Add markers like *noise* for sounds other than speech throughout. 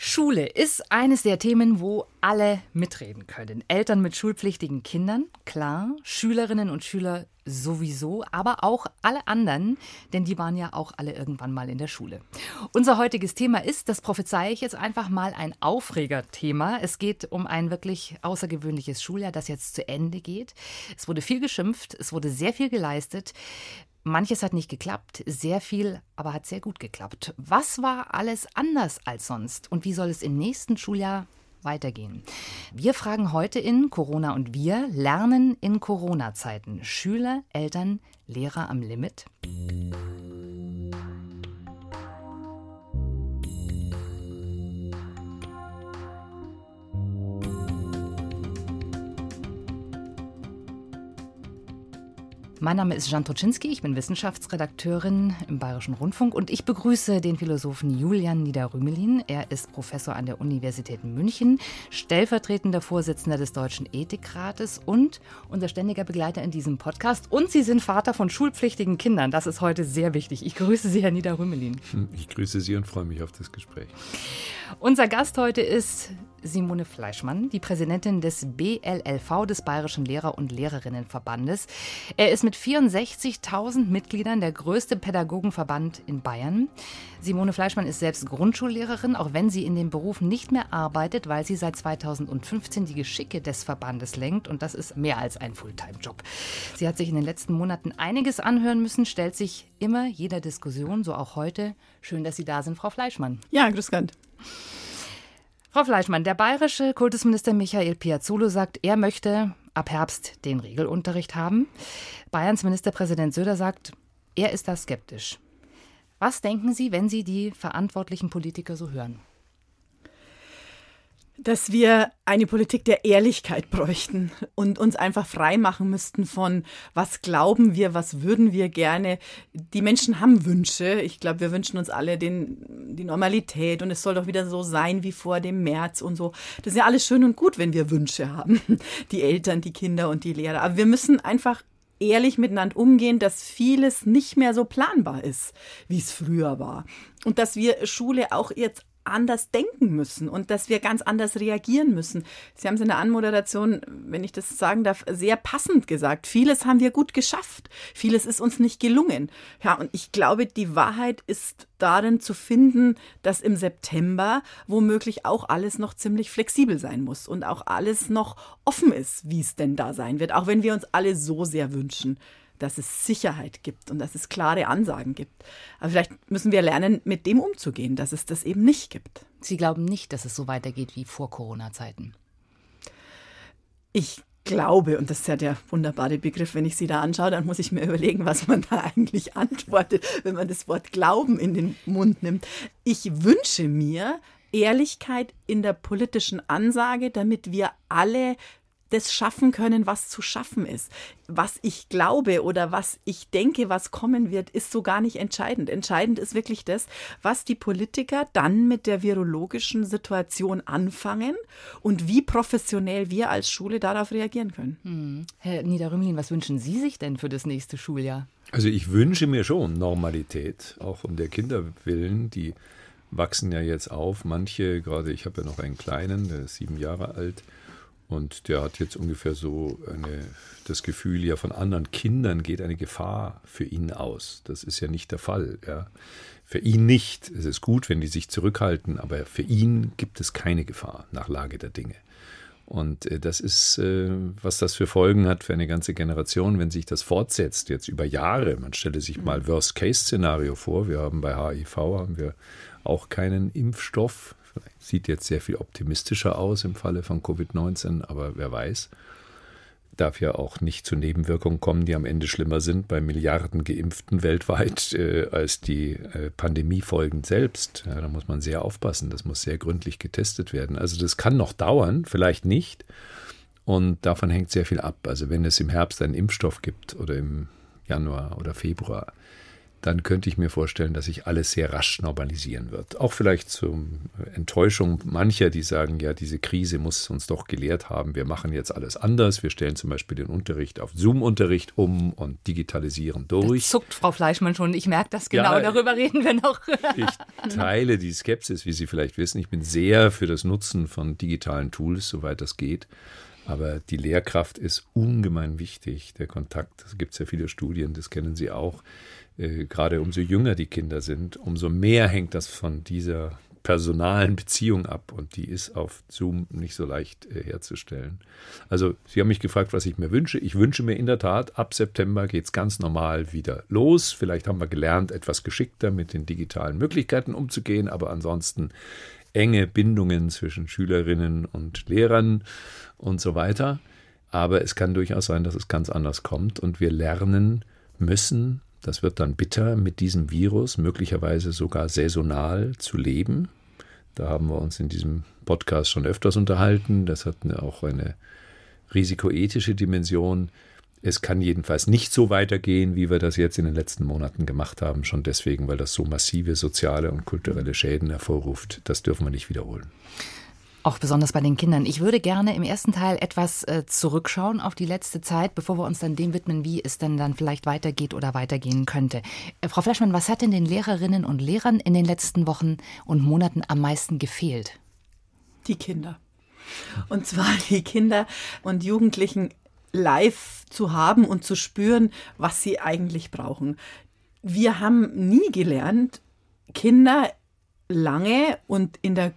Schule ist eines der Themen, wo alle mitreden können. Eltern mit schulpflichtigen Kindern, klar, Schülerinnen und Schüler sowieso, aber auch alle anderen, denn die waren ja auch alle irgendwann mal in der Schule. Unser heutiges Thema ist, das prophezeie ich jetzt einfach mal, ein Aufregerthema. Es geht um ein wirklich außergewöhnliches Schuljahr, das jetzt zu Ende geht. Es wurde viel geschimpft, es wurde sehr viel geleistet. Manches hat nicht geklappt, sehr viel aber hat sehr gut geklappt. Was war alles anders als sonst und wie soll es im nächsten Schuljahr weitergehen? Wir fragen heute in Corona und wir lernen in Corona-Zeiten. Schüler, Eltern, Lehrer am Limit. Mein Name ist Jan Toczynski, ich bin Wissenschaftsredakteurin im Bayerischen Rundfunk und ich begrüße den Philosophen Julian Niederrümelin. Er ist Professor an der Universität München, stellvertretender Vorsitzender des Deutschen Ethikrates und unser ständiger Begleiter in diesem Podcast. Und Sie sind Vater von schulpflichtigen Kindern. Das ist heute sehr wichtig. Ich grüße Sie, Herr Niederrümelin. Ich grüße Sie und freue mich auf das Gespräch. Unser Gast heute ist Simone Fleischmann, die Präsidentin des BLLV, des Bayerischen Lehrer- und Lehrerinnenverbandes. Er ist mit 64.000 Mitgliedern der größte Pädagogenverband in Bayern. Simone Fleischmann ist selbst Grundschullehrerin, auch wenn sie in dem Beruf nicht mehr arbeitet, weil sie seit 2015 die Geschicke des Verbandes lenkt und das ist mehr als ein Fulltime-Job. Sie hat sich in den letzten Monaten einiges anhören müssen, stellt sich immer jeder Diskussion, so auch heute. Schön, dass Sie da sind, Frau Fleischmann. Ja, grüß Gott. Frau Fleischmann, der bayerische Kultusminister Michael Piazzolo sagt, er möchte ab Herbst den Regelunterricht haben. Bayerns Ministerpräsident Söder sagt, er ist da skeptisch. Was denken Sie, wenn Sie die verantwortlichen Politiker so hören? Dass wir eine Politik der Ehrlichkeit bräuchten und uns einfach frei machen müssten von, was glauben wir, was würden wir gerne. Die Menschen haben Wünsche. Ich glaube, wir wünschen uns alle den, die Normalität und es soll doch wieder so sein wie vor dem März und so. Das ist ja alles schön und gut, wenn wir Wünsche haben. *laughs* Die Eltern, die Kinder und die Lehrer. Aber wir müssen einfach ehrlich miteinander umgehen, dass vieles nicht mehr so planbar ist, wie es früher war. Und dass wir Schule auch jetzt anders denken müssen und dass wir ganz anders reagieren müssen. Sie haben es in der Anmoderation, wenn ich das sagen darf, sehr passend gesagt. Vieles haben wir gut geschafft. Vieles ist uns nicht gelungen. Ja, und ich glaube, die Wahrheit ist darin zu finden, dass im September womöglich auch alles noch ziemlich flexibel sein muss und auch alles noch offen ist, wie es denn da sein wird, auch wenn wir uns alle so sehr wünschen dass es Sicherheit gibt und dass es klare Ansagen gibt. Aber vielleicht müssen wir lernen, mit dem umzugehen, dass es das eben nicht gibt. Sie glauben nicht, dass es so weitergeht wie vor Corona-Zeiten? Ich glaube, und das ist ja der wunderbare Begriff, wenn ich Sie da anschaue, dann muss ich mir *laughs* überlegen, was man da eigentlich antwortet, wenn man das Wort Glauben in den Mund nimmt. Ich wünsche mir, Ehrlichkeit in der politischen Ansage, damit wir alle das schaffen können, was zu schaffen ist. Was ich glaube oder was ich denke, was kommen wird, ist so gar nicht entscheidend. Entscheidend ist wirklich das, was die Politiker dann mit der virologischen Situation anfangen und wie professionell wir als Schule darauf reagieren können. Hm. Herr Niederrümlin, was wünschen Sie sich denn für das nächste Schuljahr? Also ich wünsche mir schon Normalität, auch um der Kinder willen, die wachsen ja jetzt auf. Manche, gerade ich habe ja noch einen kleinen, der ist sieben Jahre alt, und der hat jetzt ungefähr so eine, das Gefühl, ja, von anderen Kindern geht eine Gefahr für ihn aus. Das ist ja nicht der Fall. Ja. Für ihn nicht. Es ist gut, wenn die sich zurückhalten, aber für ihn gibt es keine Gefahr nach Lage der Dinge. Und äh, das ist, äh, was das für Folgen hat für eine ganze Generation, wenn sich das fortsetzt, jetzt über Jahre. Man stelle sich mal Worst-Case-Szenario vor. Wir haben bei HIV haben wir auch keinen Impfstoff Sieht jetzt sehr viel optimistischer aus im Falle von Covid-19, aber wer weiß. Darf ja auch nicht zu Nebenwirkungen kommen, die am Ende schlimmer sind bei Milliarden Geimpften weltweit äh, als die äh, Pandemiefolgen selbst. Ja, da muss man sehr aufpassen. Das muss sehr gründlich getestet werden. Also das kann noch dauern, vielleicht nicht. Und davon hängt sehr viel ab. Also wenn es im Herbst einen Impfstoff gibt oder im Januar oder Februar, dann könnte ich mir vorstellen, dass sich alles sehr rasch normalisieren wird. Auch vielleicht zur Enttäuschung mancher, die sagen, ja, diese Krise muss uns doch gelehrt haben, wir machen jetzt alles anders. Wir stellen zum Beispiel den Unterricht auf Zoom-Unterricht um und digitalisieren durch. Das zuckt Frau Fleischmann schon. Ich merke das genau. Ja, Darüber reden wir noch. *laughs* ich teile die Skepsis, wie Sie vielleicht wissen. Ich bin sehr für das Nutzen von digitalen Tools, soweit das geht. Aber die Lehrkraft ist ungemein wichtig. Der Kontakt, es gibt ja viele Studien, das kennen Sie auch. Äh, gerade umso jünger die Kinder sind, umso mehr hängt das von dieser personalen Beziehung ab und die ist auf Zoom nicht so leicht äh, herzustellen. Also Sie haben mich gefragt, was ich mir wünsche. Ich wünsche mir in der Tat, ab September geht es ganz normal wieder los. Vielleicht haben wir gelernt, etwas geschickter mit den digitalen Möglichkeiten umzugehen, aber ansonsten enge Bindungen zwischen Schülerinnen und Lehrern und so weiter. Aber es kann durchaus sein, dass es ganz anders kommt und wir lernen müssen, das wird dann bitter, mit diesem Virus möglicherweise sogar saisonal zu leben. Da haben wir uns in diesem Podcast schon öfters unterhalten. Das hat auch eine risikoethische Dimension. Es kann jedenfalls nicht so weitergehen, wie wir das jetzt in den letzten Monaten gemacht haben, schon deswegen, weil das so massive soziale und kulturelle Schäden hervorruft. Das dürfen wir nicht wiederholen. Auch besonders bei den Kindern. Ich würde gerne im ersten Teil etwas äh, zurückschauen auf die letzte Zeit, bevor wir uns dann dem widmen, wie es denn dann vielleicht weitergeht oder weitergehen könnte. Äh, Frau Fleischmann, was hat denn den Lehrerinnen und Lehrern in den letzten Wochen und Monaten am meisten gefehlt? Die Kinder. Und zwar *laughs* die Kinder und Jugendlichen live zu haben und zu spüren, was sie eigentlich brauchen. Wir haben nie gelernt, Kinder lange und in der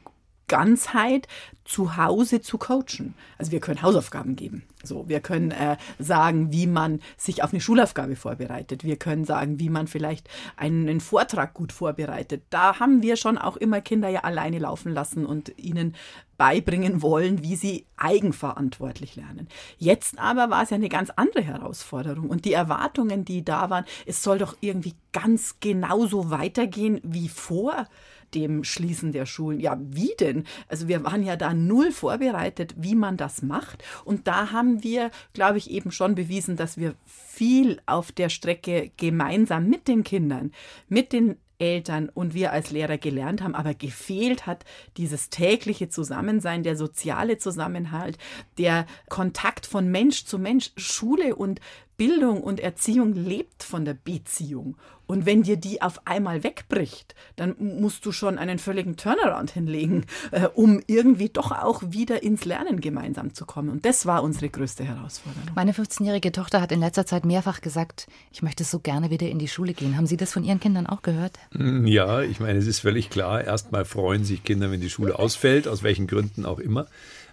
Ganzheit zu Hause zu coachen. Also wir können Hausaufgaben geben. So, wir können äh, sagen, wie man sich auf eine Schulaufgabe vorbereitet. Wir können sagen, wie man vielleicht einen, Vortrag gut vorbereitet. Da haben wir schon auch immer Kinder ja alleine laufen lassen und ihnen beibringen wollen, wie sie eigenverantwortlich lernen. Jetzt aber war es ja eine ganz andere Herausforderung und die Erwartungen, die da waren, es soll doch irgendwie ganz genauso weitergehen wie vor dem Schließen der Schulen. Ja, wie denn? Also wir waren ja da null vorbereitet, wie man das macht. Und da haben wir, glaube ich, eben schon bewiesen, dass wir viel auf der Strecke gemeinsam mit den Kindern, mit den Eltern und wir als Lehrer gelernt haben, aber gefehlt hat dieses tägliche Zusammensein, der soziale Zusammenhalt, der Kontakt von Mensch zu Mensch. Schule und Bildung und Erziehung lebt von der Beziehung. Und wenn dir die auf einmal wegbricht, dann musst du schon einen völligen Turnaround hinlegen, äh, um irgendwie doch auch wieder ins Lernen gemeinsam zu kommen. Und das war unsere größte Herausforderung. Meine 15-jährige Tochter hat in letzter Zeit mehrfach gesagt, ich möchte so gerne wieder in die Schule gehen. Haben Sie das von Ihren Kindern auch gehört? Mm, ja, ich meine, es ist völlig klar. Erstmal freuen sich Kinder, wenn die Schule ausfällt, aus welchen Gründen auch immer.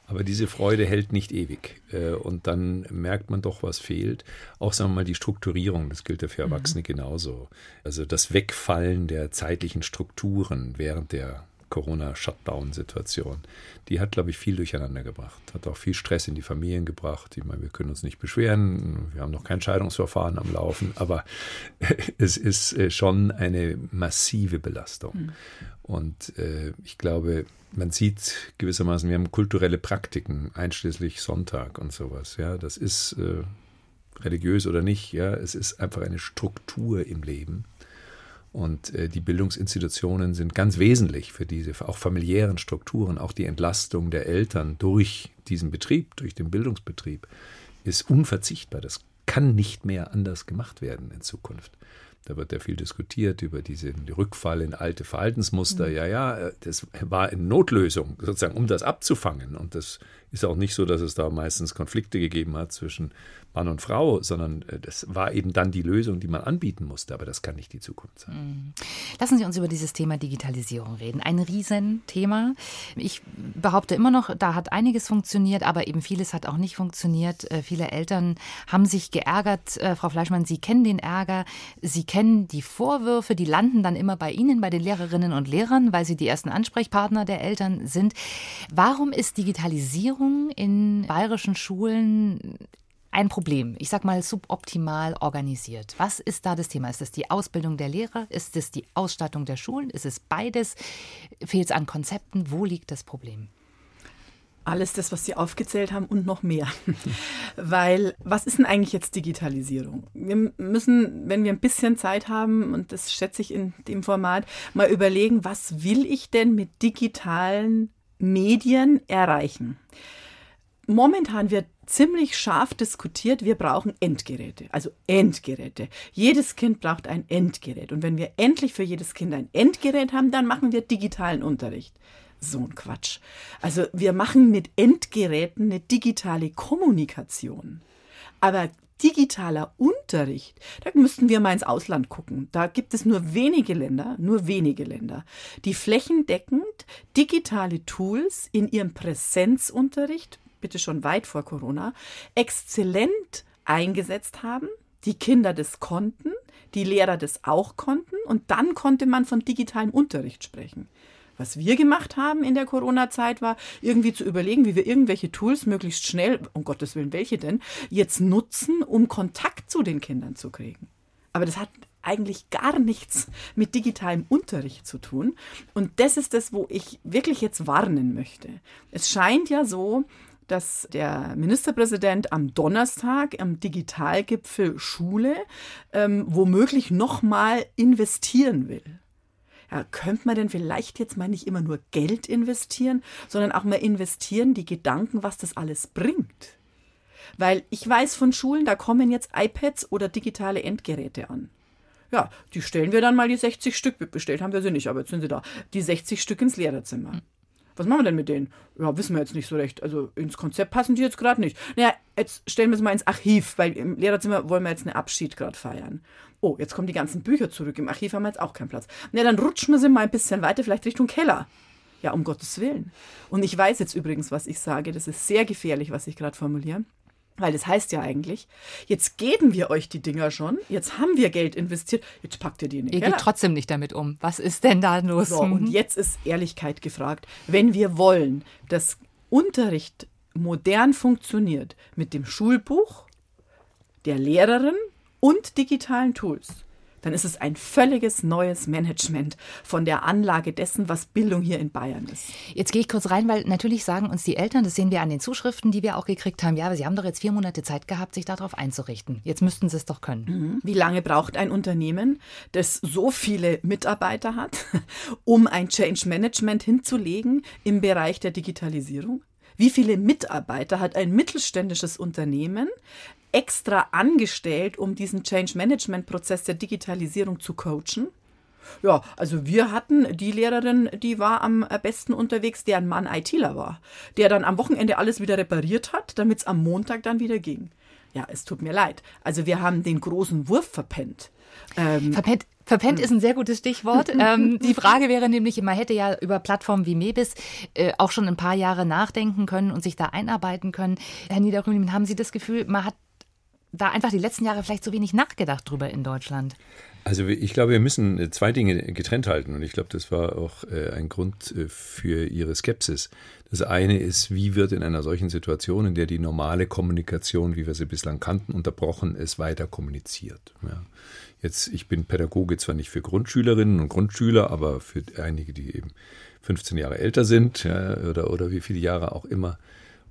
Aber diese Freude hält nicht ewig. Äh, und dann merkt man doch, was fehlt. Auch, sagen wir mal, die Strukturierung, das gilt ja für Erwachsene mhm. genauso. Also das Wegfallen der zeitlichen Strukturen während der Corona-Shutdown-Situation, die hat, glaube ich, viel durcheinander gebracht. Hat auch viel Stress in die Familien gebracht. Ich meine, wir können uns nicht beschweren. Wir haben noch kein Scheidungsverfahren am Laufen, aber *laughs* es ist äh, schon eine massive Belastung. Mhm. Und äh, ich glaube, man sieht gewissermaßen, wir haben kulturelle Praktiken, einschließlich Sonntag und sowas. Ja, das ist äh, religiös oder nicht. Ja, es ist einfach eine Struktur im Leben. Und äh, die Bildungsinstitutionen sind ganz wesentlich für diese, auch familiären Strukturen, auch die Entlastung der Eltern durch diesen Betrieb, durch den Bildungsbetrieb, ist unverzichtbar. Das kann nicht mehr anders gemacht werden in Zukunft. Da wird ja viel diskutiert über diesen Rückfall in alte Verhaltensmuster. Mhm. Ja, ja, das war eine Notlösung, sozusagen, um das abzufangen. Und das ist auch nicht so, dass es da meistens Konflikte gegeben hat zwischen Mann und Frau, sondern äh, das war eben dann die Lösung, die man anbieten musste. Aber das kann nicht die Zukunft sein. Mhm. Lassen Sie uns über dieses Thema Digitalisierung reden. Ein Riesenthema. Ich behaupte immer noch, da hat einiges funktioniert, aber eben vieles hat auch nicht funktioniert. Äh, viele Eltern haben sich geärgert. Äh, Frau Fleischmann, Sie kennen den Ärger. Sie kennen die Vorwürfe, die landen dann immer bei Ihnen, bei den Lehrerinnen und Lehrern, weil Sie die ersten Ansprechpartner der Eltern sind. Warum ist Digitalisierung Digitalisierung in bayerischen Schulen ein Problem, ich sag mal suboptimal organisiert. Was ist da das Thema? Ist es die Ausbildung der Lehrer? Ist es die Ausstattung der Schulen? Ist es beides? Fehlt es an Konzepten? Wo liegt das Problem? Alles das, was Sie aufgezählt haben und noch mehr. *laughs* Weil, was ist denn eigentlich jetzt Digitalisierung? Wir müssen, wenn wir ein bisschen Zeit haben, und das schätze ich in dem Format, mal überlegen, was will ich denn mit digitalen Medien erreichen? Momentan wird ziemlich scharf diskutiert, wir brauchen Endgeräte, also Endgeräte. Jedes Kind braucht ein Endgerät. Und wenn wir endlich für jedes Kind ein Endgerät haben, dann machen wir digitalen Unterricht. So ein Quatsch. Also wir machen mit Endgeräten eine digitale Kommunikation. Aber digitaler Unterricht, da müssten wir mal ins Ausland gucken. Da gibt es nur wenige Länder, nur wenige Länder, die flächendeckend digitale Tools in ihrem Präsenzunterricht, bitte schon weit vor Corona, exzellent eingesetzt haben. Die Kinder das konnten, die Lehrer das auch konnten und dann konnte man von digitalem Unterricht sprechen. Was wir gemacht haben in der Corona-Zeit war, irgendwie zu überlegen, wie wir irgendwelche Tools möglichst schnell, um Gottes Willen, welche denn, jetzt nutzen, um Kontakt zu den Kindern zu kriegen. Aber das hat eigentlich gar nichts mit digitalem Unterricht zu tun. Und das ist das, wo ich wirklich jetzt warnen möchte. Es scheint ja so, dass der Ministerpräsident am Donnerstag am Digitalgipfel Schule ähm, womöglich nochmal investieren will ja, könnte man denn vielleicht jetzt mal nicht immer nur Geld investieren, sondern auch mal investieren, die Gedanken, was das alles bringt? Weil ich weiß von Schulen, da kommen jetzt iPads oder digitale Endgeräte an. Ja, die stellen wir dann mal die 60 Stück, bestellt haben wir sie nicht, aber jetzt sind sie da, die 60 Stück ins Lehrerzimmer. Was machen wir denn mit denen? Ja, wissen wir jetzt nicht so recht. Also ins Konzept passen die jetzt gerade nicht. Naja, jetzt stellen wir es mal ins Archiv, weil im Lehrerzimmer wollen wir jetzt einen Abschied gerade feiern. Oh, jetzt kommen die ganzen Bücher zurück. Im Archiv haben wir jetzt auch keinen Platz. Na, dann rutschen wir sie mal ein bisschen weiter, vielleicht Richtung Keller. Ja, um Gottes Willen. Und ich weiß jetzt übrigens, was ich sage. Das ist sehr gefährlich, was ich gerade formuliere. Weil das heißt ja eigentlich, jetzt geben wir euch die Dinger schon, jetzt haben wir Geld investiert, jetzt packt ihr die nicht. Ihr geht trotzdem nicht damit um. Was ist denn da los? So, und jetzt ist Ehrlichkeit gefragt. Wenn wir wollen, dass Unterricht modern funktioniert mit dem Schulbuch, der Lehrerin und digitalen Tools, dann ist es ein völliges neues Management von der Anlage dessen, was Bildung hier in Bayern ist. Jetzt gehe ich kurz rein, weil natürlich sagen uns die Eltern, das sehen wir an den Zuschriften, die wir auch gekriegt haben, ja, aber sie haben doch jetzt vier Monate Zeit gehabt, sich darauf einzurichten. Jetzt müssten sie es doch können. Mhm. Wie lange braucht ein Unternehmen, das so viele Mitarbeiter hat, *laughs* um ein Change Management hinzulegen im Bereich der Digitalisierung? Wie viele Mitarbeiter hat ein mittelständisches Unternehmen, extra angestellt, um diesen Change Management Prozess der Digitalisierung zu coachen. Ja, also wir hatten die Lehrerin, die war am besten unterwegs, deren Mann ITler war, der dann am Wochenende alles wieder repariert hat, damit es am Montag dann wieder ging. Ja, es tut mir leid. Also wir haben den großen Wurf verpennt. Ähm, verpennt Verpennt ist ein sehr gutes Stichwort. *laughs* ähm, die Frage wäre nämlich, man hätte ja über Plattformen wie Mebis äh, auch schon ein paar Jahre nachdenken können und sich da einarbeiten können. Herr Niedergrün, haben Sie das Gefühl, man hat da einfach die letzten Jahre vielleicht so wenig nachgedacht drüber in Deutschland? Also ich glaube, wir müssen äh, zwei Dinge getrennt halten und ich glaube, das war auch äh, ein Grund äh, für Ihre Skepsis. Das eine ist, wie wird in einer solchen Situation, in der die normale Kommunikation, wie wir sie bislang kannten, unterbrochen ist, weiter kommuniziert. Ja. Jetzt, ich bin Pädagoge zwar nicht für Grundschülerinnen und Grundschüler, aber für einige, die eben 15 Jahre älter sind ja, oder, oder wie viele Jahre auch immer,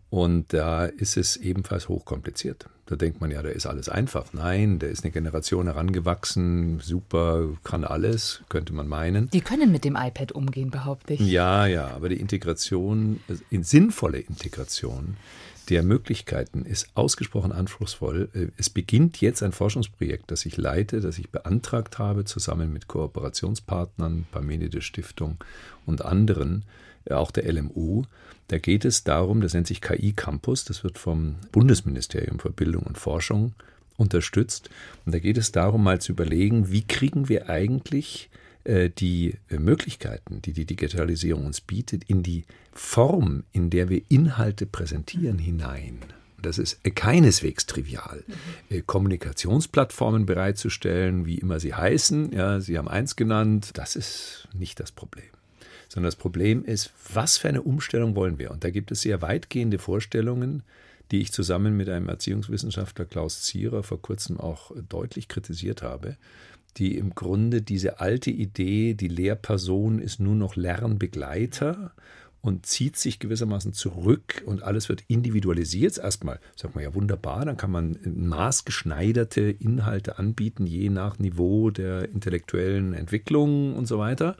und da ist es ebenfalls hochkompliziert. Da denkt man ja, da ist alles einfach. Nein, da ist eine Generation herangewachsen, super, kann alles, könnte man meinen. Die können mit dem iPad umgehen, behaupte ich. Ja, ja, aber die Integration, in sinnvolle Integration der Möglichkeiten ist ausgesprochen anspruchsvoll. Es beginnt jetzt ein Forschungsprojekt, das ich leite, das ich beantragt habe, zusammen mit Kooperationspartnern, Parmenides Stiftung und anderen, auch der LMU. Da geht es darum, das nennt sich KI Campus, das wird vom Bundesministerium für Bildung und Forschung unterstützt. Und da geht es darum, mal zu überlegen, wie kriegen wir eigentlich äh, die äh, Möglichkeiten, die die Digitalisierung uns bietet, in die Form, in der wir Inhalte präsentieren, hinein. Das ist keineswegs trivial. Mhm. Kommunikationsplattformen bereitzustellen, wie immer sie heißen, ja, Sie haben eins genannt, das ist nicht das Problem sondern das Problem ist, was für eine Umstellung wollen wir? Und da gibt es sehr weitgehende Vorstellungen, die ich zusammen mit einem Erziehungswissenschaftler Klaus Zierer vor kurzem auch deutlich kritisiert habe, die im Grunde diese alte Idee, die Lehrperson ist nur noch Lernbegleiter und zieht sich gewissermaßen zurück und alles wird individualisiert. Erstmal sagt man ja wunderbar, dann kann man maßgeschneiderte Inhalte anbieten, je nach Niveau der intellektuellen Entwicklung und so weiter.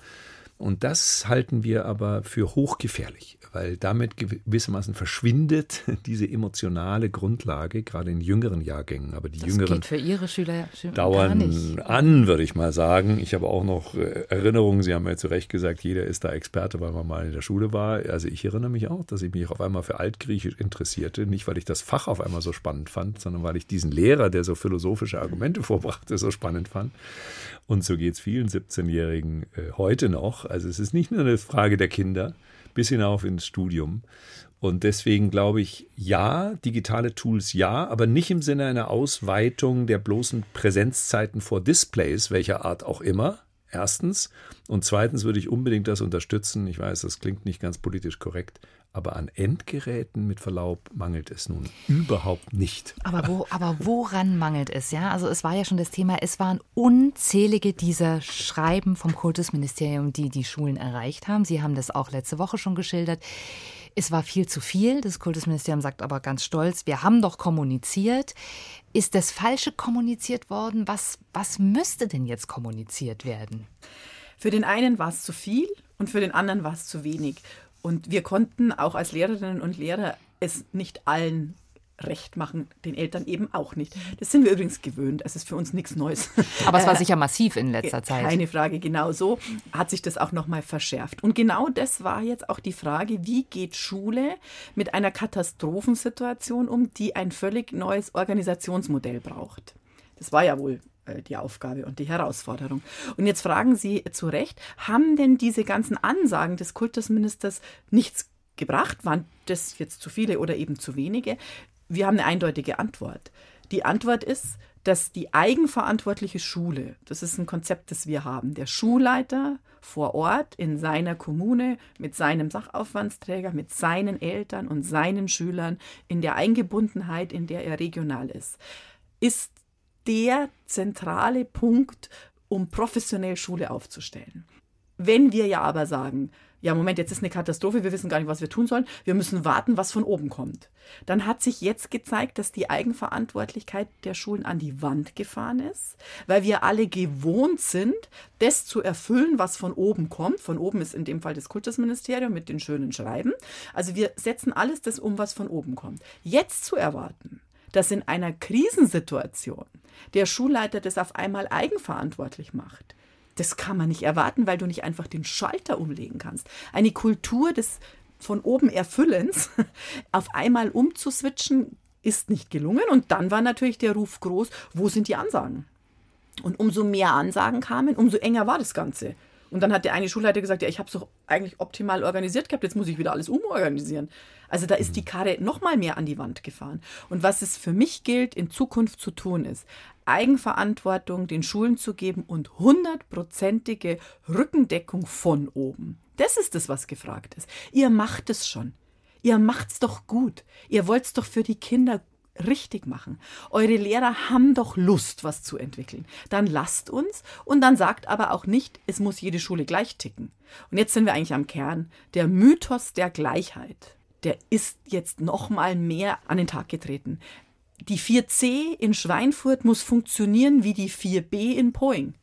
Und das halten wir aber für hochgefährlich, weil damit gewissermaßen verschwindet *laughs* diese emotionale Grundlage, gerade in jüngeren Jahrgängen. Aber die das jüngeren geht für Ihre Schüler dauern an, würde ich mal sagen. Ich habe auch noch äh, Erinnerungen, Sie haben ja zu Recht gesagt, jeder ist da Experte, weil man mal in der Schule war. Also ich erinnere mich auch, dass ich mich auf einmal für Altgriechisch interessierte. Nicht, weil ich das Fach auf einmal so spannend fand, sondern weil ich diesen Lehrer, der so philosophische Argumente *laughs* vorbrachte, so spannend fand. Und so geht es vielen 17-Jährigen äh, heute noch. Also es ist nicht nur eine Frage der Kinder, bis hinauf ins Studium. Und deswegen glaube ich, ja, digitale Tools ja, aber nicht im Sinne einer Ausweitung der bloßen Präsenzzeiten vor Displays, welcher Art auch immer. Erstens. Und zweitens würde ich unbedingt das unterstützen. Ich weiß, das klingt nicht ganz politisch korrekt, aber an Endgeräten mit Verlaub mangelt es nun überhaupt nicht. Aber, wo, aber woran mangelt es? Ja, also es war ja schon das Thema, es waren unzählige dieser Schreiben vom Kultusministerium, die die Schulen erreicht haben. Sie haben das auch letzte Woche schon geschildert. Es war viel zu viel. Das Kultusministerium sagt aber ganz stolz, wir haben doch kommuniziert. Ist das Falsche kommuniziert worden? Was, was müsste denn jetzt kommuniziert werden? Für den einen war es zu viel und für den anderen war es zu wenig. Und wir konnten auch als Lehrerinnen und Lehrer es nicht allen recht machen, den Eltern eben auch nicht. Das sind wir übrigens gewöhnt. Es ist für uns nichts Neues. *laughs* Aber es war äh, sicher massiv in letzter Zeit. Keine Frage. Genau so hat sich das auch nochmal verschärft. Und genau das war jetzt auch die Frage, wie geht Schule mit einer Katastrophensituation um, die ein völlig neues Organisationsmodell braucht. Das war ja wohl die Aufgabe und die Herausforderung. Und jetzt fragen Sie zu Recht, haben denn diese ganzen Ansagen des Kultusministers nichts gebracht? Waren das jetzt zu viele oder eben zu wenige? Wir haben eine eindeutige Antwort. Die Antwort ist, dass die eigenverantwortliche Schule, das ist ein Konzept, das wir haben, der Schulleiter vor Ort in seiner Kommune mit seinem Sachaufwandsträger, mit seinen Eltern und seinen Schülern in der Eingebundenheit, in der er regional ist, ist der zentrale Punkt, um professionell Schule aufzustellen. Wenn wir ja aber sagen, ja, Moment, jetzt ist eine Katastrophe, wir wissen gar nicht, was wir tun sollen, wir müssen warten, was von oben kommt. Dann hat sich jetzt gezeigt, dass die Eigenverantwortlichkeit der Schulen an die Wand gefahren ist, weil wir alle gewohnt sind, das zu erfüllen, was von oben kommt. Von oben ist in dem Fall das Kultusministerium mit den schönen Schreiben. Also wir setzen alles das um, was von oben kommt. Jetzt zu erwarten, dass in einer Krisensituation der Schulleiter das auf einmal eigenverantwortlich macht. Das kann man nicht erwarten, weil du nicht einfach den Schalter umlegen kannst. Eine Kultur des von oben Erfüllens *laughs* auf einmal umzuswitchen, ist nicht gelungen. Und dann war natürlich der Ruf groß, wo sind die Ansagen? Und umso mehr Ansagen kamen, umso enger war das Ganze. Und dann hat der eine Schulleiter gesagt, ja, ich habe es doch eigentlich optimal organisiert gehabt, jetzt muss ich wieder alles umorganisieren. Also da ist die Karre noch mal mehr an die Wand gefahren. Und was es für mich gilt, in Zukunft zu tun, ist, Eigenverantwortung den Schulen zu geben und hundertprozentige Rückendeckung von oben. Das ist es, was gefragt ist. Ihr macht es schon. Ihr macht's doch gut. Ihr wollt's doch für die Kinder richtig machen. Eure Lehrer haben doch Lust, was zu entwickeln. Dann lasst uns und dann sagt aber auch nicht, es muss jede Schule gleich ticken. Und jetzt sind wir eigentlich am Kern. Der Mythos der Gleichheit, der ist jetzt noch mal mehr an den Tag getreten. Die 4C in Schweinfurt muss funktionieren wie die 4B in Poing.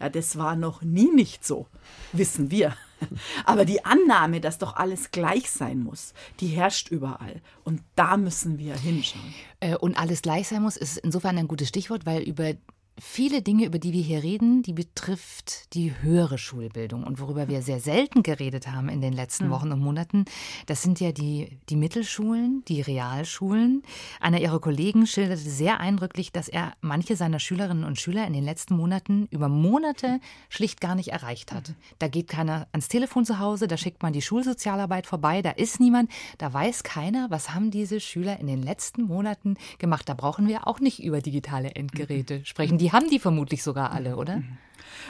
Ja, das war noch nie nicht so, wissen wir. *laughs* Aber die Annahme, dass doch alles gleich sein muss, die herrscht überall. Und da müssen wir hinschauen. Äh, und alles gleich sein muss, ist insofern ein gutes Stichwort, weil über viele Dinge, über die wir hier reden, die betrifft die höhere Schulbildung. Und worüber wir sehr selten geredet haben in den letzten hm. Wochen und Monaten, das sind ja die, die Mittelschulen, die Realschulen. Einer ihrer Kollegen schilderte sehr eindrücklich, dass er manche seiner Schülerinnen und Schüler in den letzten Monaten über Monate schlicht gar nicht erreicht hat. Da geht keiner ans Telefon zu Hause, da schickt man die Schulsozialarbeit vorbei, da ist niemand, da weiß keiner, was haben diese Schüler in den letzten Monaten gemacht. Da brauchen wir auch nicht über digitale Endgeräte *laughs* sprechen. Die haben die vermutlich sogar alle, oder? Mhm.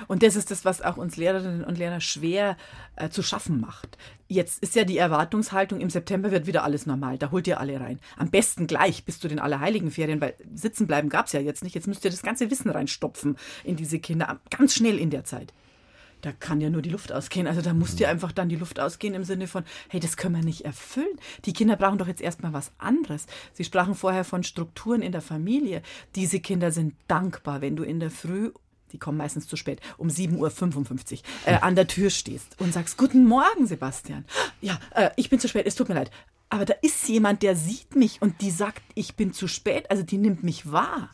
Und das ist das, was auch uns Lehrerinnen und Lehrer schwer äh, zu schaffen macht. Jetzt ist ja die Erwartungshaltung, im September wird wieder alles normal, da holt ihr alle rein. Am besten gleich bis zu den Allerheiligenferien, weil sitzen bleiben gab es ja jetzt nicht. Jetzt müsst ihr das ganze Wissen reinstopfen in diese Kinder, ganz schnell in der Zeit. Da kann ja nur die Luft ausgehen. Also da muss dir mhm. einfach dann die Luft ausgehen im Sinne von, hey, das können wir nicht erfüllen. Die Kinder brauchen doch jetzt erstmal was anderes. Sie sprachen vorher von Strukturen in der Familie. Diese Kinder sind dankbar, wenn du in der Früh die kommen meistens zu spät, um 7.55 Uhr äh, an der Tür stehst und sagst, guten Morgen, Sebastian. Ja, äh, ich bin zu spät, es tut mir leid. Aber da ist jemand, der sieht mich und die sagt, ich bin zu spät, also die nimmt mich wahr.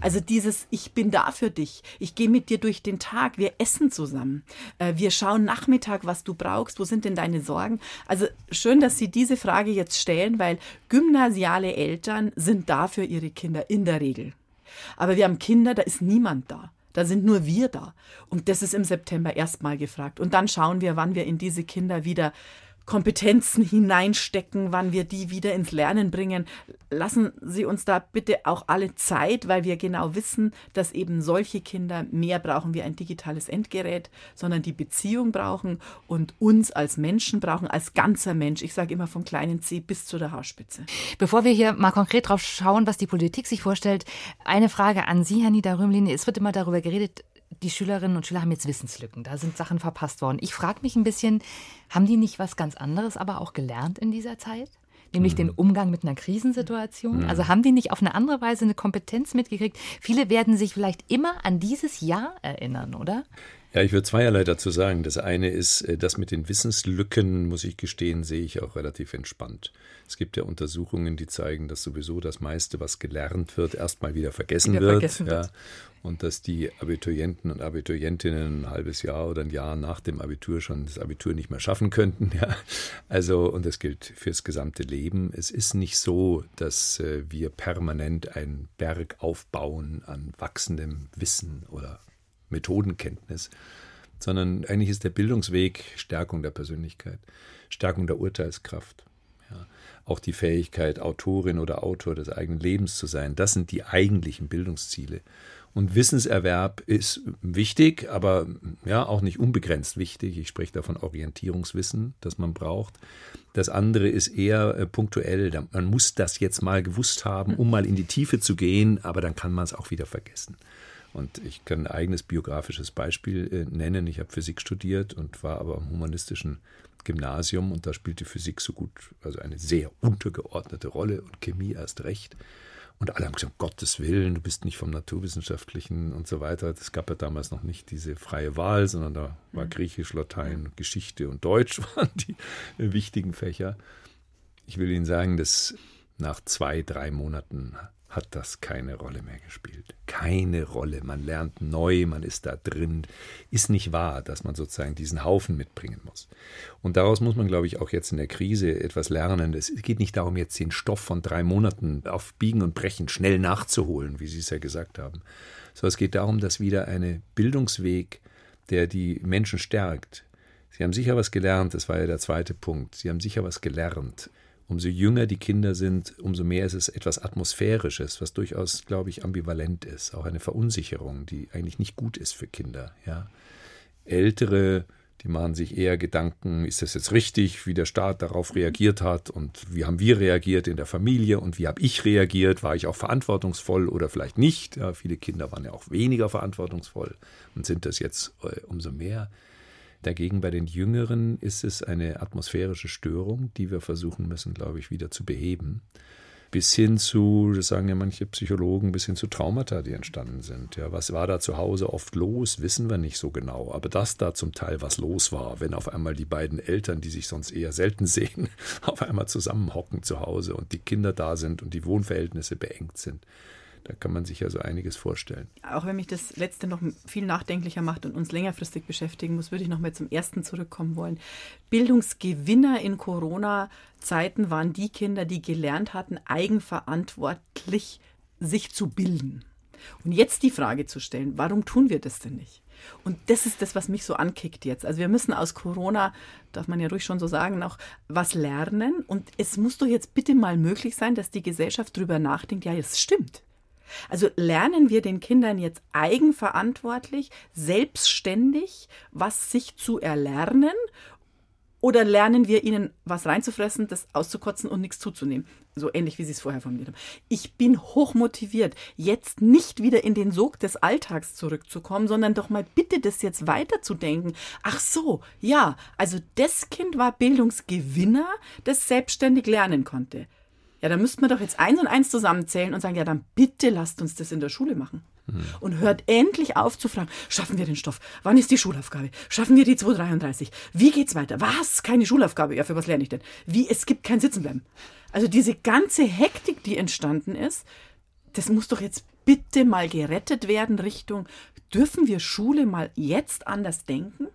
Also dieses, ich bin da für dich, ich gehe mit dir durch den Tag, wir essen zusammen, äh, wir schauen Nachmittag, was du brauchst, wo sind denn deine Sorgen? Also schön, dass Sie diese Frage jetzt stellen, weil gymnasiale Eltern sind da für ihre Kinder in der Regel. Aber wir haben Kinder, da ist niemand da. Da sind nur wir da. Und das ist im September erstmal gefragt. Und dann schauen wir, wann wir in diese Kinder wieder Kompetenzen hineinstecken, wann wir die wieder ins Lernen bringen. Lassen Sie uns da bitte auch alle Zeit, weil wir genau wissen, dass eben solche Kinder mehr brauchen wie ein digitales Endgerät, sondern die Beziehung brauchen und uns als Menschen brauchen, als ganzer Mensch. Ich sage immer vom kleinen C bis zu der Haarspitze. Bevor wir hier mal konkret drauf schauen, was die Politik sich vorstellt, eine Frage an Sie, Herr Niederrömlin. Es wird immer darüber geredet, die Schülerinnen und Schüler haben jetzt Wissenslücken. Da sind Sachen verpasst worden. Ich frage mich ein bisschen, haben die nicht was ganz anderes aber auch gelernt in dieser Zeit? Nämlich mhm. den Umgang mit einer Krisensituation. Mhm. Also haben die nicht auf eine andere Weise eine Kompetenz mitgekriegt? Viele werden sich vielleicht immer an dieses Jahr erinnern, oder? Ja, ich würde zweierlei dazu sagen. Das eine ist, äh, das mit den Wissenslücken, muss ich gestehen, sehe ich auch relativ entspannt. Es gibt ja Untersuchungen, die zeigen, dass sowieso das meiste, was gelernt wird, erstmal wieder vergessen wieder wird. Vergessen ja. Und dass die Abiturienten und Abiturientinnen ein halbes Jahr oder ein Jahr nach dem Abitur schon das Abitur nicht mehr schaffen könnten. *laughs* Ja. Also, und das gilt fürs gesamte Leben. Es ist nicht so, dass äh, wir permanent einen Berg aufbauen an wachsendem Wissen oder Methodenkenntnis, sondern eigentlich ist der Bildungsweg Stärkung der Persönlichkeit, Stärkung der Urteilskraft. Ja. Auch die Fähigkeit, Autorin oder Autor des eigenen Lebens zu sein, das sind die eigentlichen Bildungsziele. Und Wissenserwerb ist wichtig, aber ja auch nicht unbegrenzt wichtig. Ich spreche davon Orientierungswissen, das man braucht. Das andere ist eher äh, punktuell. Man muss das jetzt mal gewusst haben, um mal in die Tiefe zu gehen, aber dann kann man es auch wieder vergessen. Und ich kann ein eigenes biografisches Beispiel äh, nennen. Ich habe Physik studiert und war aber am humanistischen Gymnasium und da spielte Physik so gut, also eine sehr untergeordnete Rolle und Chemie erst recht. Und alle haben gesagt, um Gottes Willen, du bist nicht vom Naturwissenschaftlichen und so weiter. Es gab ja damals noch nicht diese freie Wahl, sondern da war mhm. Griechisch, Latein, Geschichte und Deutsch *laughs* waren die äh, wichtigen Fächer. Ich will Ihnen sagen, dass nach zwei, drei Monaten hat das keine Rolle mehr gespielt. Keine Rolle. Man lernt neu, man ist da drin. Ist nicht wahr, dass man sozusagen diesen Haufen mitbringen muss. Und daraus muss man, glaube ich, auch jetzt in der Krise etwas lernen. Es geht nicht darum, jetzt den Stoff von drei Monaten auf Biegen und Brechen schnell nachzuholen, wie Sie es ja gesagt haben. Sondern es geht darum, dass wieder ein Bildungsweg, der die Menschen stärkt. Sie haben sicher was gelernt, das war ja der zweite Punkt. Sie haben sicher was gelernt umso jünger die Kinder sind, umso mehr ist es etwas Atmosphärisches, was durchaus, glaube ich, ambivalent ist. Auch eine Verunsicherung, die eigentlich nicht gut ist für Kinder. Ja. Ältere, die machen sich eher Gedanken, ist das jetzt richtig, wie der Staat darauf reagiert hat und wie haben wir reagiert in der Familie und wie habe ich reagiert, war ich auch verantwortungsvoll oder vielleicht nicht. Ja, viele Kinder waren ja auch weniger verantwortungsvoll und sind das jetzt äh, umso mehr. Dagegen bei den Jüngeren ist es eine atmosphärische Störung, die wir versuchen müssen, glaube ich, wieder zu beheben. Bis hin zu, das sagen ja manche Psychologen, bis hin zu Traumata, die entstanden sind. Ja, was war da zu Hause oft los, wissen wir nicht so genau. Aber dass da zum Teil was los war, wenn auf einmal die beiden Eltern, die sich sonst eher selten *laughs* sehen, auf einmal zusammenhocken zu Hause und die Kinder da sind und die Wohnverhältnisse beengt sind, da kann man sich ja so einiges vorstellen. Auch wenn mich das letzte noch viel nachdenklicher macht und uns längerfristig beschäftigen muss, würde ich noch mal zum ersten zurückkommen wollen. Bildungsgewinner in Corona-Zeiten waren die Kinder, die gelernt hatten, eigenverantwortlich sich zu bilden. Und jetzt die Frage zu stellen, warum tun wir das denn nicht? Und das ist das, was mich so ankickt jetzt. Also wir müssen aus Corona, darf man ja ruhig schon so sagen, noch was lernen. Und es muss doch jetzt bitte mal möglich sein, dass die Gesellschaft darüber nachdenkt, ja, es stimmt. Also lernen wir den Kindern jetzt eigenverantwortlich, selbstständig, was sich zu erlernen Oder lernen wir ihnen was reinzufressen, das auszukotzen und nichts zuzunehmen? So ähnlich, wie Sie es vorher formuliert haben. Ich bin hochmotiviert, jetzt nicht wieder in den Sog des Alltags zurückzukommen, sondern doch mal bitte das jetzt weiterzudenken. Ach so, ja, also das Kind war Bildungsgewinner, das selbstständig lernen konnte. Ja, dann müsste man doch jetzt eins und eins zusammenzählen und sagen, ja, dann bitte lasst uns das in der Schule machen. Und hört endlich auf zu fragen, schaffen wir den Stoff? Wann ist die Schulaufgabe? Schaffen wir die 233? Wie geht's weiter? Was? Keine Schulaufgabe? Ja, für was lerne ich denn? Wie? Es gibt kein Sitzenbleiben. Also diese ganze Hektik, die entstanden ist, das muss doch jetzt bitte mal gerettet werden Richtung, dürfen wir Schule mal jetzt anders denken?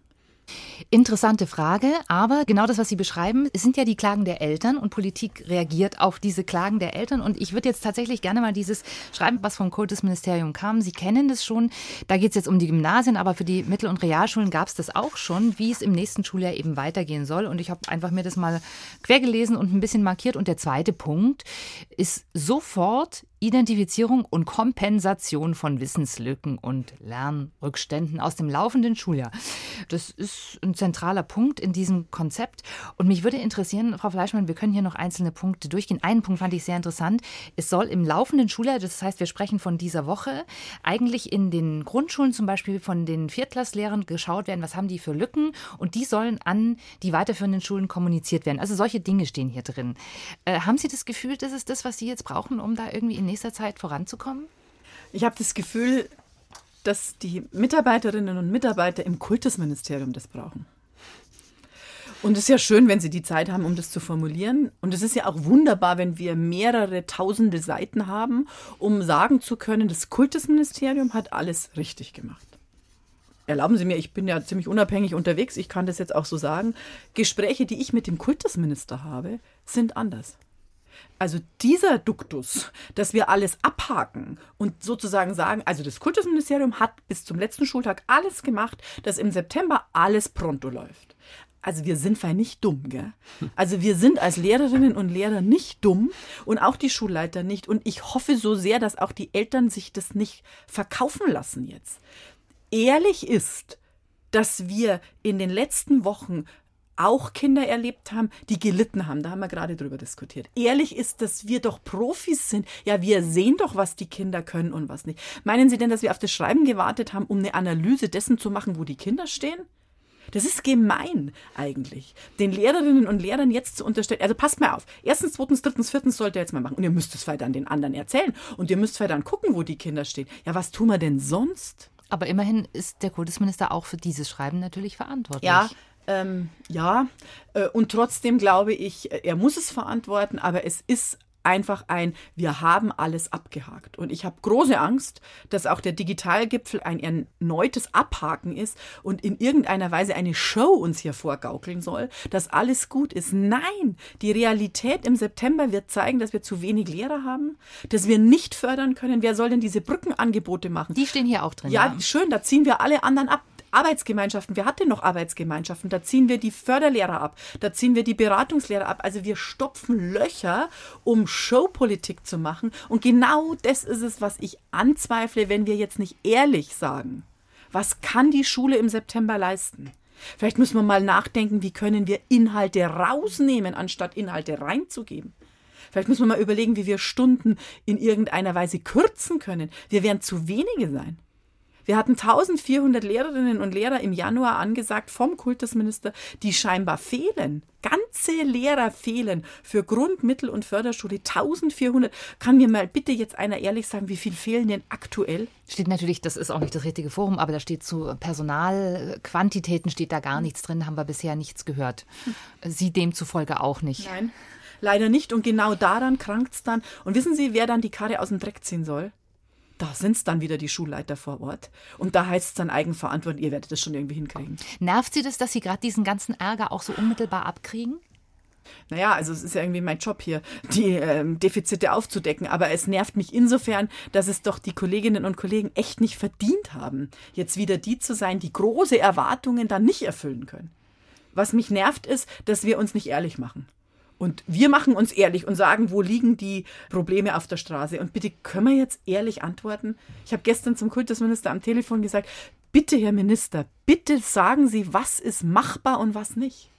Interessante Frage, aber genau das, was Sie beschreiben, sind ja die Klagen der Eltern und Politik reagiert auf diese Klagen der Eltern. Und ich würde jetzt tatsächlich gerne mal dieses schreiben, was vom Kultusministerium kam. Sie kennen das schon. Da geht es jetzt um die Gymnasien, aber für die Mittel- und Realschulen gab es das auch schon, wie es im nächsten Schuljahr eben weitergehen soll. Und ich habe einfach mir das mal quer gelesen und ein bisschen markiert. Und der zweite Punkt ist sofort Identifizierung und Kompensation von Wissenslücken und Lernrückständen aus dem laufenden Schuljahr. Das ist ein zentraler Punkt in diesem Konzept. Und mich würde interessieren, Frau Fleischmann, wir können hier noch einzelne Punkte durchgehen. Einen Punkt fand ich sehr interessant. Es soll im laufenden Schuljahr, das heißt, wir sprechen von dieser Woche, eigentlich in den Grundschulen zum Beispiel von den Viertklässlehrern geschaut werden, was haben die für Lücken und die sollen an die weiterführenden Schulen kommuniziert werden. Also solche Dinge stehen hier drin. Äh, haben Sie das Gefühl, das ist das, was Sie jetzt brauchen, um da irgendwie in nächster Zeit voranzukommen? Ich habe das Gefühl, dass die Mitarbeiterinnen und Mitarbeiter im Kultusministerium das brauchen. Und es ist ja schön, wenn sie die Zeit haben, um das zu formulieren. Und es ist ja auch wunderbar, wenn wir mehrere tausende Seiten haben, um sagen zu können, das Kultusministerium hat alles richtig gemacht. Erlauben Sie mir, ich bin ja ziemlich unabhängig unterwegs, ich kann das jetzt auch so sagen. Gespräche, die ich mit dem Kultusminister habe, sind anders. Also dieser Duktus, dass wir alles abhaken und sozusagen sagen, also das Kultusministerium hat bis zum letzten Schultag alles gemacht, dass im September alles pronto läuft. Also wir sind fein nicht dumm, gell? Also wir sind als Lehrerinnen und Lehrer nicht dumm und auch die Schulleiter nicht. Und ich hoffe so sehr, dass auch die Eltern sich das nicht verkaufen lassen jetzt. Ehrlich ist, dass wir in den letzten Wochen auch Kinder erlebt haben, die gelitten haben. Da haben wir gerade drüber diskutiert. Ehrlich ist, dass wir doch Profis sind. Ja, wir sehen doch, was die Kinder können und was nicht. Meinen Sie denn, dass wir auf das Schreiben gewartet haben, um eine Analyse dessen zu machen, wo die Kinder stehen? Das ist gemein eigentlich, den Lehrerinnen und Lehrern jetzt zu unterstellen. Also passt mal auf. Erstens, zweitens, drittens, viertens sollt ihr jetzt mal machen. Und ihr müsst es weiter an den anderen erzählen. Und ihr müsst weiter dann gucken, wo die Kinder stehen. Ja, was tun wir denn sonst? Aber immerhin ist der Kultusminister auch für dieses Schreiben natürlich verantwortlich. Ja, ähm, ja. Äh, und trotzdem glaube ich, er muss es verantworten, aber es ist einfach ein, wir haben alles abgehakt. Und ich habe große Angst, dass auch der Digitalgipfel ein erneutes Abhaken ist und in irgendeiner Weise eine Show uns hier vorgaukeln soll, dass alles gut ist. Nein, die Realität im September wird zeigen, dass wir zu wenig Lehrer haben, dass wir nicht fördern können. Wer soll denn diese Brückenangebote machen? Die stehen hier auch drin. Ja, ja. schön, da ziehen wir alle anderen ab. Arbeitsgemeinschaften. Wer hat denn noch Arbeitsgemeinschaften? Da ziehen wir die Förderlehrer ab, da ziehen wir die Beratungslehrer ab. Also wir stopfen Löcher, um Showpolitik zu machen. Und genau das ist es, was ich anzweifle, wenn wir jetzt nicht ehrlich sagen. Was kann die Schule im September leisten? Vielleicht müssen wir mal nachdenken, wie können wir Inhalte rausnehmen, anstatt Inhalte reinzugeben. Vielleicht müssen wir mal überlegen, wie wir Stunden in irgendeiner Weise kürzen können. Wir werden zu wenige sein. Wir hatten 1400 Lehrerinnen und Lehrer im Januar angesagt vom Kultusminister, die scheinbar fehlen. Ganze Lehrer fehlen für Grund-, Mittel- und Förderschule. 1400. Kann mir mal bitte jetzt einer ehrlich sagen, wie viel fehlen denn aktuell? Steht natürlich, das ist auch nicht das richtige Forum, aber da steht zu Personalquantitäten steht da gar nichts drin, haben wir bisher nichts gehört. Sie demzufolge auch nicht. Nein, leider nicht. Und genau daran krankt es dann. Und wissen Sie, wer dann die Karre aus dem Dreck ziehen soll? Da sind es dann wieder die Schulleiter vor Ort. Und da heißt es dann Eigenverantwortung, ihr werdet das schon irgendwie hinkriegen. Nervt Sie das, dass Sie gerade diesen ganzen Ärger auch so unmittelbar abkriegen? Naja, also es ist ja irgendwie mein Job hier, die ähm, Defizite aufzudecken. Aber es nervt mich insofern, dass es doch die Kolleginnen und Kollegen echt nicht verdient haben, jetzt wieder die zu sein, die große Erwartungen dann nicht erfüllen können. Was mich nervt, ist, dass wir uns nicht ehrlich machen. Und wir machen uns ehrlich und sagen, wo liegen die Probleme auf der Straße. Und bitte können wir jetzt ehrlich antworten? Ich habe gestern zum Kultusminister am Telefon gesagt, bitte, Herr Minister, bitte sagen Sie, was ist machbar und was nicht.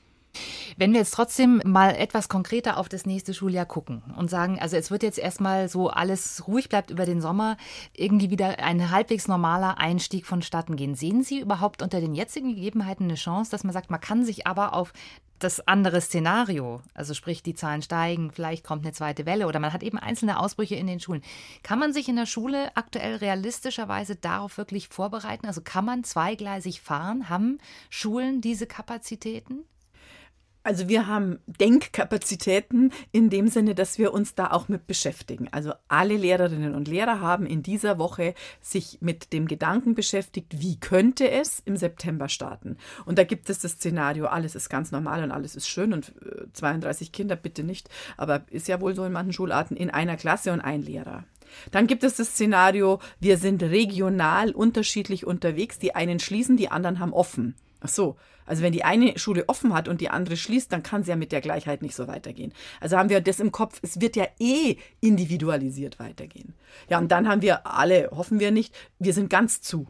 Wenn wir jetzt trotzdem mal etwas konkreter auf das nächste Schuljahr gucken und sagen, also es wird jetzt erstmal so alles ruhig bleibt über den Sommer, irgendwie wieder ein halbwegs normaler Einstieg vonstatten gehen. Sehen Sie überhaupt unter den jetzigen Gegebenheiten eine Chance, dass man sagt, man kann sich aber auf das andere Szenario, also sprich die Zahlen steigen, vielleicht kommt eine zweite Welle oder man hat eben einzelne Ausbrüche in den Schulen. Kann man sich in der Schule aktuell realistischerweise darauf wirklich vorbereiten? Also kann man zweigleisig fahren? Haben Schulen diese Kapazitäten? Also wir haben Denkkapazitäten in dem Sinne, dass wir uns da auch mit beschäftigen. Also alle Lehrerinnen und Lehrer haben in dieser Woche sich mit dem Gedanken beschäftigt, wie könnte es im September starten. Und da gibt es das Szenario, alles ist ganz normal und alles ist schön und 32 äh, Kinder bitte nicht, aber ist ja wohl so in manchen Schularten in einer Klasse und ein Lehrer. Dann gibt es das Szenario, wir sind regional unterschiedlich unterwegs, die einen schließen, die anderen haben offen. Ach so, also wenn die eine Schule offen hat und die andere schließt, dann kann es ja mit der Gleichheit nicht so weitergehen. Also haben wir das im Kopf, es wird ja eh individualisiert weitergehen. Ja, und dann haben wir alle, hoffen wir nicht, wir sind ganz zu.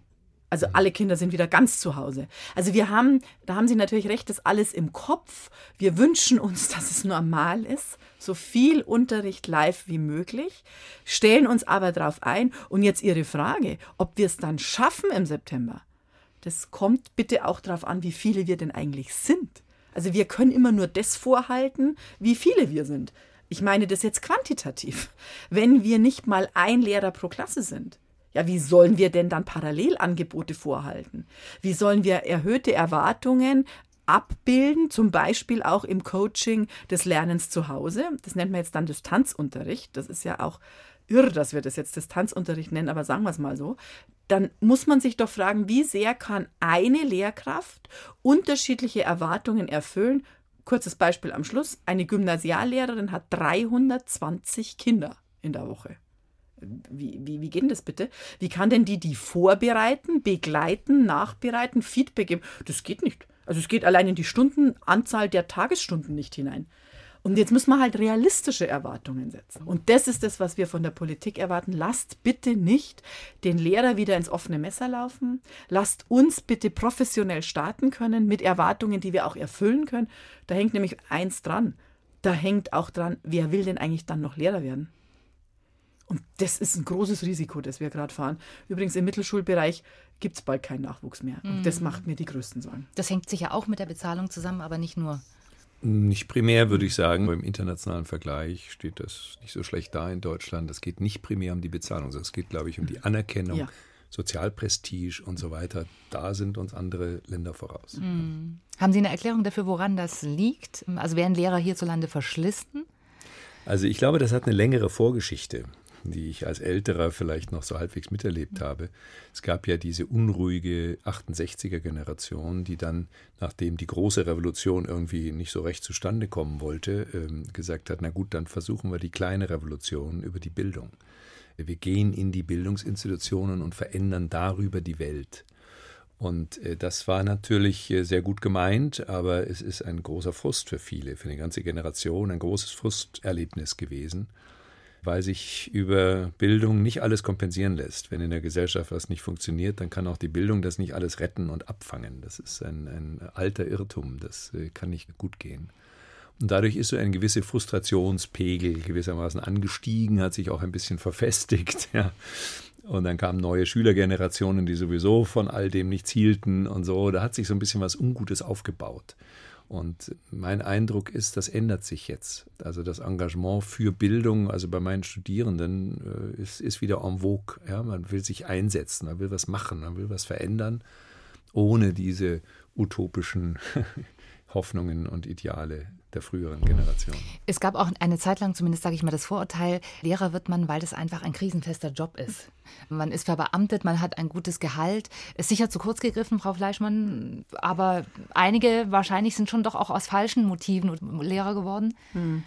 Also alle Kinder sind wieder ganz zu Hause. Also wir haben, da haben Sie natürlich recht, das alles im Kopf. Wir wünschen uns, *laughs* dass es normal ist, so viel Unterricht live wie möglich, stellen uns aber darauf ein. Und jetzt Ihre Frage, ob wir es dann schaffen im September. Das kommt bitte auch darauf an, wie viele wir denn eigentlich sind. Also wir können immer nur das vorhalten, wie viele wir sind. Ich meine das jetzt quantitativ. Wenn wir nicht mal ein Lehrer pro Klasse sind, ja, wie sollen wir denn dann Parallelangebote vorhalten? Wie sollen wir erhöhte Erwartungen abbilden, zum Beispiel auch im Coaching des Lernens zu Hause? Das nennt man jetzt dann Distanzunterricht. Das ist ja auch irre, dass wir das jetzt Distanzunterricht nennen, aber sagen wir es mal so, dann muss man sich doch fragen, wie sehr kann eine Lehrkraft unterschiedliche Erwartungen erfüllen? Kurzes Beispiel am Schluss. Eine Gymnasiallehrerin hat 320 Kinder in der Woche. Wie, wie, wie geht denn das bitte? Wie kann denn die die vorbereiten, begleiten, nachbereiten, Feedback geben? Das geht nicht. Also es geht allein in die Stundenanzahl der Tagesstunden nicht hinein. Und jetzt müssen wir halt realistische Erwartungen setzen. Und das ist das, was wir von der Politik erwarten. Lasst bitte nicht den Lehrer wieder ins offene Messer laufen. Lasst uns bitte professionell starten können mit Erwartungen, die wir auch erfüllen können. Da hängt nämlich eins dran. Da hängt auch dran, wer will denn eigentlich dann noch Lehrer werden? Und das ist ein großes Risiko, das wir gerade fahren. Übrigens im Mittelschulbereich gibt es bald keinen Nachwuchs mehr. Und das mhm. macht mir die größten Sorgen. Das hängt sicher auch mit der Bezahlung zusammen, aber nicht nur. Nicht primär, würde ich sagen. Im internationalen Vergleich steht das nicht so schlecht da in Deutschland. Es geht nicht primär um die Bezahlung, sondern es geht, glaube ich, um die Anerkennung, ja. Sozialprestige und so weiter. Da sind uns andere Länder voraus. Mhm. Haben Sie eine Erklärung dafür, woran das liegt? Also werden Lehrer hierzulande verschlissen? Also ich glaube, das hat eine längere Vorgeschichte die ich als Älterer vielleicht noch so halbwegs miterlebt habe. Es gab ja diese unruhige 68er-Generation, die dann, nachdem die große Revolution irgendwie nicht so recht zustande kommen wollte, ähm, gesagt hat, na gut, dann versuchen wir die kleine Revolution über die Bildung. Wir gehen in die Bildungsinstitutionen und verändern darüber die Welt. Und äh, das war natürlich äh, sehr gut gemeint, aber es ist ein großer Frust für viele, für eine ganze Generation, ein großes Frusterlebnis gewesen weil sich über Bildung nicht alles kompensieren lässt. Wenn in der Gesellschaft was nicht funktioniert, dann kann auch die Bildung das nicht alles retten und abfangen. Das ist ein, ein alter Irrtum, das äh, kann nicht gut gehen. Und dadurch ist so ein gewisser Frustrationspegel gewissermaßen angestiegen, hat sich auch ein bisschen verfestigt. *laughs* Ja. Und dann kamen neue Schülergenerationen, die sowieso von all dem nichts hielten und so. Da hat sich so ein bisschen was Ungutes aufgebaut. Und mein Eindruck ist, das ändert sich jetzt. Also das Engagement für Bildung, also bei meinen Studierenden, äh, ist, ist wieder en vogue. Ja, man will sich einsetzen, man will was machen, man will was verändern, ohne diese utopischen *laughs* Hoffnungen und Ideale der früheren Generation. Es gab auch eine Zeit lang, zumindest sage ich mal, das Vorurteil, Lehrer wird man, weil das einfach ein krisenfester Job ist. Man ist verbeamtet, man hat ein gutes Gehalt. Ist sicher zu kurz gegriffen, Frau Fleischmann, aber einige wahrscheinlich sind schon doch auch aus falschen Motiven Lehrer geworden. Hm.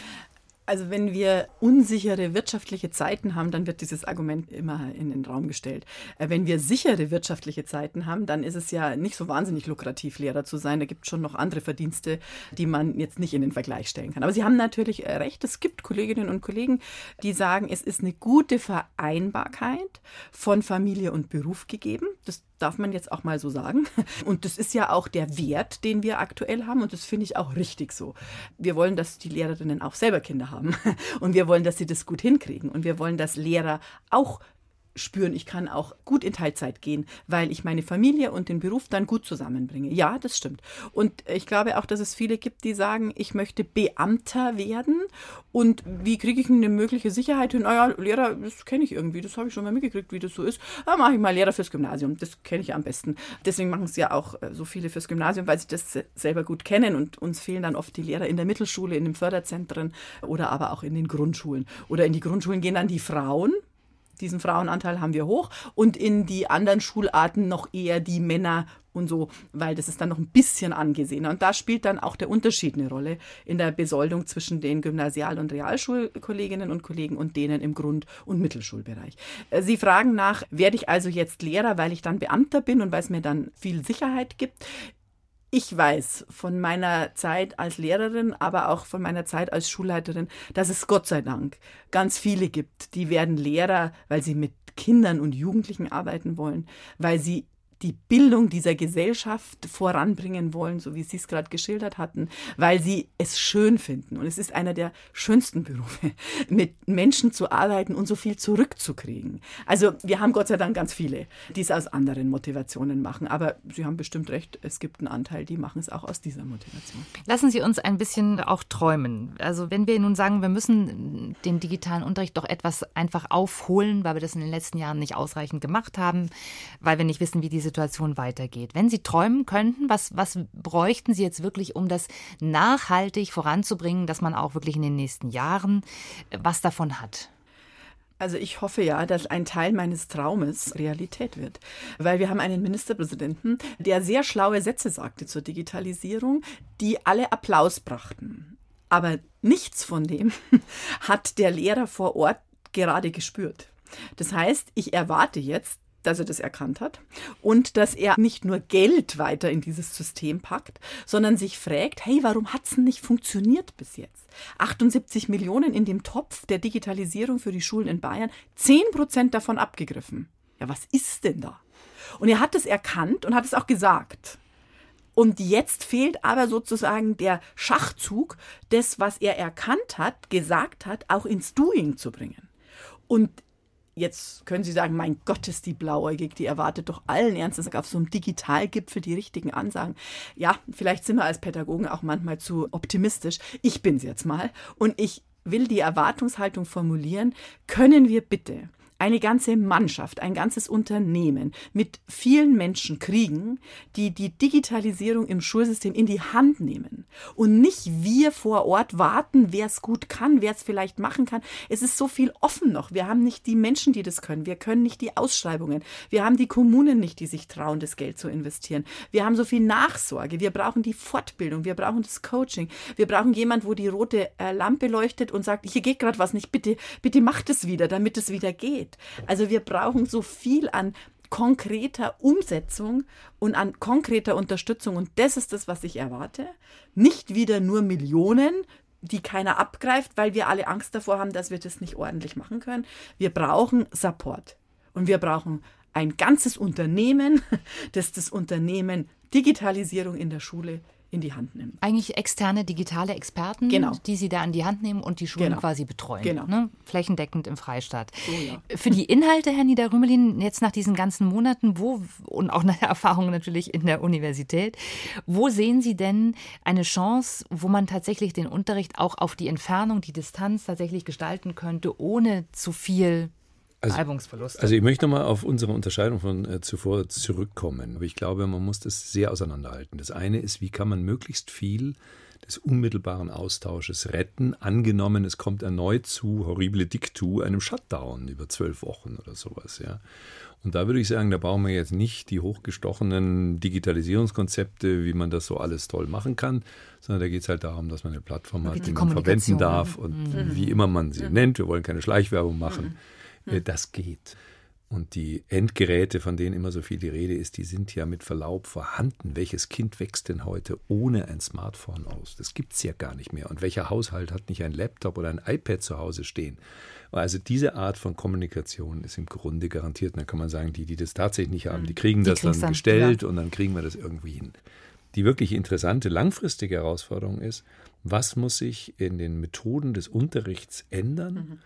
Also wenn wir unsichere wirtschaftliche Zeiten haben, dann wird dieses Argument immer in den Raum gestellt. Äh, wenn wir sichere wirtschaftliche Zeiten haben, dann ist es ja nicht so wahnsinnig lukrativ, Lehrer zu sein. Da gibt es schon noch andere Verdienste, die man jetzt nicht in den Vergleich stellen kann. Aber Sie haben natürlich äh, recht, es gibt Kolleginnen und Kollegen, die sagen, es ist eine gute Vereinbarkeit von Familie und Beruf gegeben. Das darf man jetzt auch mal so sagen. *laughs* Und das ist ja auch der Wert, den wir aktuell haben. Und das finde ich auch richtig so. Wir wollen, dass die Lehrerinnen auch selber Kinder haben. *laughs* Und wir wollen, dass sie das gut hinkriegen. Und wir wollen, dass Lehrer auch spüren, ich kann auch gut in Teilzeit gehen, weil ich meine Familie und den Beruf dann gut zusammenbringe. Ja, das stimmt. Und ich glaube auch, dass es viele gibt, die sagen, ich möchte Beamter werden. Und wie kriege ich eine mögliche Sicherheit hin? Naja, Lehrer, das kenne ich irgendwie, das habe ich schon mal mitgekriegt, wie das so ist. Da mache ich mal Lehrer fürs Gymnasium. Das kenne ich am besten. Deswegen machen es ja auch äh, so viele fürs Gymnasium, weil sie das selber gut kennen. Und uns fehlen dann oft die Lehrer in der Mittelschule, in den Förderzentren oder aber auch in den Grundschulen. Oder in die Grundschulen gehen dann die Frauen, diesen Frauenanteil haben wir hoch und in die anderen Schularten noch eher die Männer und so, weil das ist dann noch ein bisschen angesehener. Und da spielt dann auch der Unterschied eine Rolle in der Besoldung zwischen den Gymnasial- und Realschulkolleginnen und Kollegen und denen im Grund- und Mittelschulbereich. Äh, Sie fragen nach, werde ich also jetzt Lehrer, weil ich dann Beamter bin und weil es mir dann viel Sicherheit gibt? Ich weiß von meiner Zeit als Lehrerin, aber auch von meiner Zeit als Schulleiterin, dass es Gott sei Dank ganz viele gibt, die werden Lehrer, weil sie mit Kindern und Jugendlichen arbeiten wollen, weil sie die Bildung dieser Gesellschaft voranbringen wollen, so wie Sie es gerade geschildert hatten, weil sie es schön finden. Und es ist einer der schönsten Berufe, *laughs* mit Menschen zu arbeiten und so viel zurückzukriegen. Also wir haben Gott sei Dank ganz viele, die es aus anderen Motivationen machen. Aber Sie haben bestimmt recht, es gibt einen Anteil, die machen es auch aus dieser Motivation. Lassen Sie uns ein bisschen auch träumen. Also wenn wir nun sagen, wir müssen den digitalen Unterricht doch etwas einfach aufholen, weil wir das in den letzten Jahren nicht ausreichend gemacht haben, weil wir nicht wissen, wie diese Situation weitergeht. Wenn Sie träumen könnten, was, was bräuchten Sie jetzt wirklich, um das nachhaltig voranzubringen, dass man auch wirklich in den nächsten Jahren äh, was davon hat? Also ich hoffe ja, dass ein Teil meines Traumes Realität wird. Weil wir haben einen Ministerpräsidenten, der sehr schlaue Sätze sagte zur Digitalisierung, die alle Applaus brachten. Aber nichts von dem *laughs* hat der Lehrer vor Ort gerade gespürt. Das heißt, ich erwarte jetzt, dass er das erkannt hat und dass er nicht nur Geld weiter in dieses System packt, sondern sich fragt, hey, warum hat es denn nicht funktioniert bis jetzt? 78 Millionen in dem Topf der Digitalisierung für die Schulen in Bayern, 10 Prozent davon abgegriffen. Ja, was ist denn da? Und er hat es erkannt und hat es auch gesagt. Und jetzt fehlt aber sozusagen der Schachzug, das, was er erkannt hat, gesagt hat, auch ins Doing zu bringen. Und Jetzt können Sie sagen, mein Gott, ist die blauäugig, die erwartet doch allen Ernstes auf so einem Digitalgipfel die richtigen Ansagen. Ja, vielleicht sind wir als Pädagogen auch manchmal zu optimistisch. Ich bin's jetzt mal. Und ich will die Erwartungshaltung formulieren, können wir bitte eine ganze Mannschaft, ein ganzes Unternehmen mit vielen Menschen kriegen, die die Digitalisierung im Schulsystem in die Hand nehmen und nicht wir vor Ort warten, wer es gut kann, wer es vielleicht machen kann. Es ist so viel offen noch. Wir haben nicht die Menschen, die das können. Wir können nicht die Ausschreibungen. Wir haben die Kommunen nicht, die sich trauen, das Geld zu investieren. Wir haben so viel Nachsorge. Wir brauchen die Fortbildung. Wir brauchen das Coaching. Wir brauchen jemand, wo die rote äh, Lampe leuchtet und sagt, hier geht gerade was nicht. Bitte, bitte macht es wieder, damit es wieder geht. Also wir brauchen so viel an konkreter Umsetzung und an konkreter Unterstützung. Und das ist das, was ich erwarte. Nicht wieder nur Millionen, die keiner abgreift, weil wir alle Angst davor haben, dass wir das nicht ordentlich machen können. Wir brauchen Support. Und wir brauchen ein ganzes Unternehmen, *laughs* das das Unternehmen Digitalisierung in der Schule in die Hand nimmt. Eigentlich externe digitale Experten, genau. die Sie da an die Hand nehmen und die Schulen genau. quasi betreuen. Genau. Ne? Flächendeckend im Freistaat. Oh, ja. Für die Inhalte, Herr Niederrümelin, jetzt nach diesen ganzen Monaten, wo und auch nach der Erfahrung natürlich in der Universität, wo sehen Sie denn eine Chance, wo man tatsächlich den Unterricht auch auf die Entfernung, die Distanz tatsächlich gestalten könnte, ohne zu viel also, Reibungsverluste. Also ich möchte nochmal auf unsere Unterscheidung von äh, zuvor zurückkommen. Aber ich glaube, man muss das sehr auseinanderhalten. Das eine ist, wie kann man möglichst viel des unmittelbaren Austausches retten, angenommen, es kommt erneut zu horrible Diktu, einem Shutdown über zwölf Wochen oder sowas. Ja. Und da würde ich sagen, da brauchen wir jetzt nicht die hochgestochenen Digitalisierungskonzepte, wie man das so alles toll machen kann, sondern da geht es halt darum, dass man eine Plattform hat, die man verwenden darf und mhm. wie immer man sie mhm. nennt. Wir wollen keine Schleichwerbung machen. Mhm. Das geht. Und die Endgeräte, von denen immer so viel die Rede ist, die sind ja mit Verlaub vorhanden. Welches Kind wächst denn heute ohne ein Smartphone aus? Das gibt es ja gar nicht mehr. Und welcher Haushalt hat nicht ein Laptop oder ein iPad zu Hause stehen? Also diese Art von Kommunikation ist im Grunde garantiert. Und dann kann man sagen, die, die das tatsächlich nicht haben, die kriegen die das dann, dann gestellt ja. und dann kriegen wir das irgendwie hin. Die wirklich interessante langfristige Herausforderung ist, was muss sich in den Methoden des Unterrichts ändern? Mhm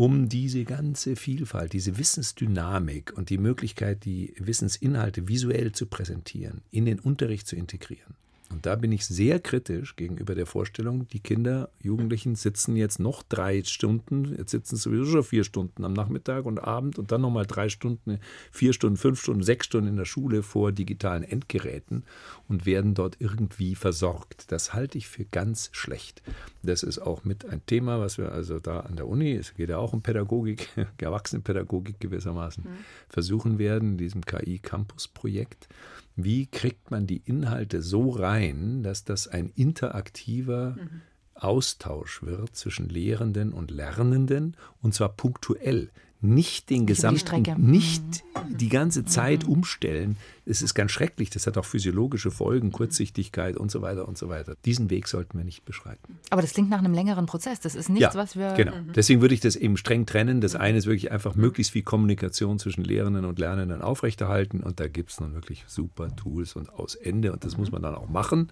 um diese ganze Vielfalt, diese Wissensdynamik und die Möglichkeit, die Wissensinhalte visuell zu präsentieren, in den Unterricht zu integrieren. Und da bin ich sehr kritisch gegenüber der Vorstellung, die Kinder, Jugendlichen sitzen jetzt noch drei Stunden, jetzt sitzen sie sowieso schon vier Stunden am Nachmittag und Abend und dann nochmal drei Stunden, vier Stunden, fünf Stunden, sechs Stunden in der Schule vor digitalen Endgeräten und werden dort irgendwie versorgt. Das halte ich für ganz schlecht. Das ist auch mit ein Thema, was wir also da an der Uni, es geht ja auch um Pädagogik, *laughs* Erwachsenenpädagogik gewissermaßen, mhm. versuchen werden, in diesem KI-Campus-Projekt wie kriegt man die Inhalte so rein, dass das ein interaktiver mhm. Austausch wird zwischen Lehrenden und Lernenden und zwar punktuell. Nicht den gesamten, nicht mhm. die ganze Zeit mhm. umstellen. Es ist ganz schrecklich. Das hat auch physiologische Folgen, Kurzsichtigkeit und so weiter und so weiter. Diesen Weg sollten wir nicht beschreiten. Aber das klingt nach einem längeren Prozess. Das ist nichts, ja, was wir. Genau. Mhm. Deswegen würde ich das eben streng trennen. Das eine ist wirklich einfach möglichst viel Kommunikation zwischen Lehrenden und Lernenden aufrechterhalten. Und da gibt es nun wirklich super Tools und aus Ende. Und das muss man dann auch machen.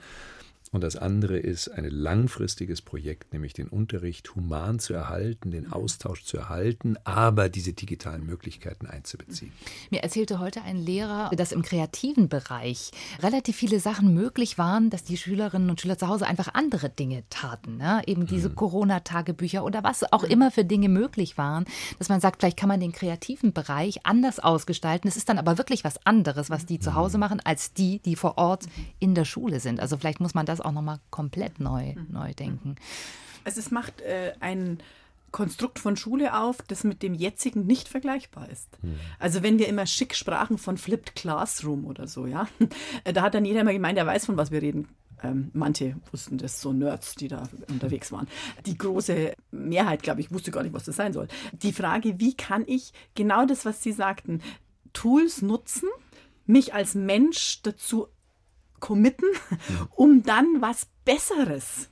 Und das andere ist ein langfristiges Projekt, nämlich den Unterricht human zu erhalten, den Austausch zu erhalten, aber diese digitalen Möglichkeiten einzubeziehen. Mir erzählte heute ein Lehrer, dass im kreativen Bereich relativ viele Sachen möglich waren, dass die Schülerinnen und Schüler zu Hause einfach andere Dinge taten. Ne? Eben diese hm. Corona-Tagebücher oder was auch immer für Dinge möglich waren, dass man sagt, vielleicht kann man den kreativen Bereich anders ausgestalten. Es ist dann aber wirklich was anderes, was die zu Hause hm. machen, als die, die vor Ort in der Schule sind. Also vielleicht muss man das das auch nochmal komplett neu, mhm. neu denken. Also es macht äh, ein Konstrukt von Schule auf, das mit dem jetzigen nicht vergleichbar ist. Mhm. Also wenn wir immer schick sprachen von Flipped Classroom oder so, ja, *laughs* da hat dann jeder immer gemeint, er weiß, von was wir reden. Ähm, manche wussten das, so Nerds, die da unterwegs waren. Die große Mehrheit, glaube ich, wusste gar nicht, was das sein soll. Die Frage, wie kann ich genau das, was Sie sagten, Tools nutzen, mich als Mensch dazu committen, um dann was Besseres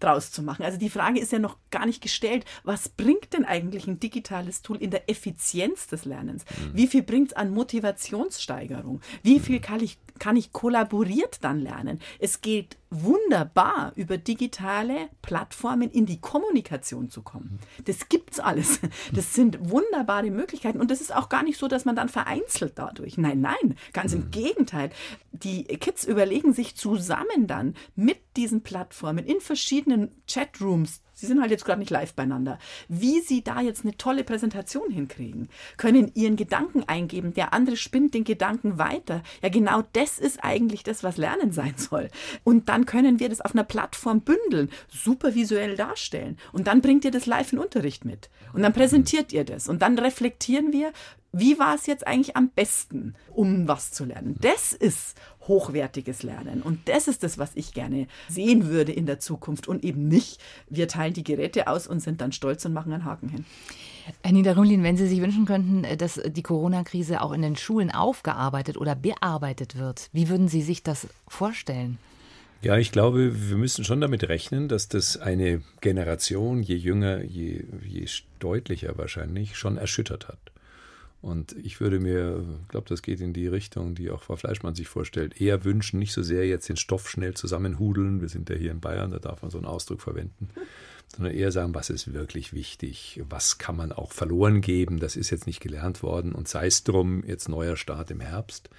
draus zu machen. Also die Frage ist ja noch gar nicht gestellt, was bringt denn eigentlich ein digitales Tool in der Effizienz des Lernens? Mhm. Wie viel bringt es an Motivationssteigerung? Wie viel kann ich, kann ich kollaboriert dann lernen? Es geht wunderbar, über digitale Plattformen in die Kommunikation zu kommen. Das gibt's alles. Das sind wunderbare Möglichkeiten und das ist auch gar nicht so, dass man dann vereinzelt dadurch. Nein, nein, ganz im mhm. Gegenteil. Die Kids überlegen sich zusammen dann mit diesen Plattformen in verschiedenen Chatrooms Sie sind halt jetzt gerade nicht live beieinander. Wie Sie da jetzt eine tolle Präsentation hinkriegen, können Ihren Gedanken eingeben, der andere spinnt den Gedanken weiter. Ja, genau das ist eigentlich das, was Lernen sein soll. Und dann können wir das auf einer Plattform bündeln, super visuell darstellen. Und dann bringt ihr das live in Unterricht mit. Und dann präsentiert ihr das. Und dann reflektieren wir, wie war es jetzt eigentlich am besten, um was zu lernen. Das ist hochwertiges Lernen. Und das ist das, was ich gerne sehen würde in der Zukunft und eben nicht, wir teilen die Geräte aus und sind dann stolz und machen einen Haken hin. Herr Niederrümlin, wenn Sie sich wünschen könnten, dass die Corona-Krise auch in den Schulen aufgearbeitet oder bearbeitet wird, wie würden Sie sich das vorstellen? Ja, ich glaube, wir müssen schon damit rechnen, dass das eine Generation, je jünger, je, je deutlicher wahrscheinlich, schon erschüttert hat. Und ich würde mir, ich glaube, das geht in die Richtung, die auch Frau Fleischmann sich vorstellt, eher wünschen, nicht so sehr jetzt den Stoff schnell zusammenhudeln, wir sind ja hier in Bayern, da darf man so einen Ausdruck verwenden, *laughs* sondern eher sagen, was ist wirklich wichtig, was kann man auch verloren geben, das ist jetzt nicht gelernt worden. Und sei es drum, jetzt neuer Start im Herbst,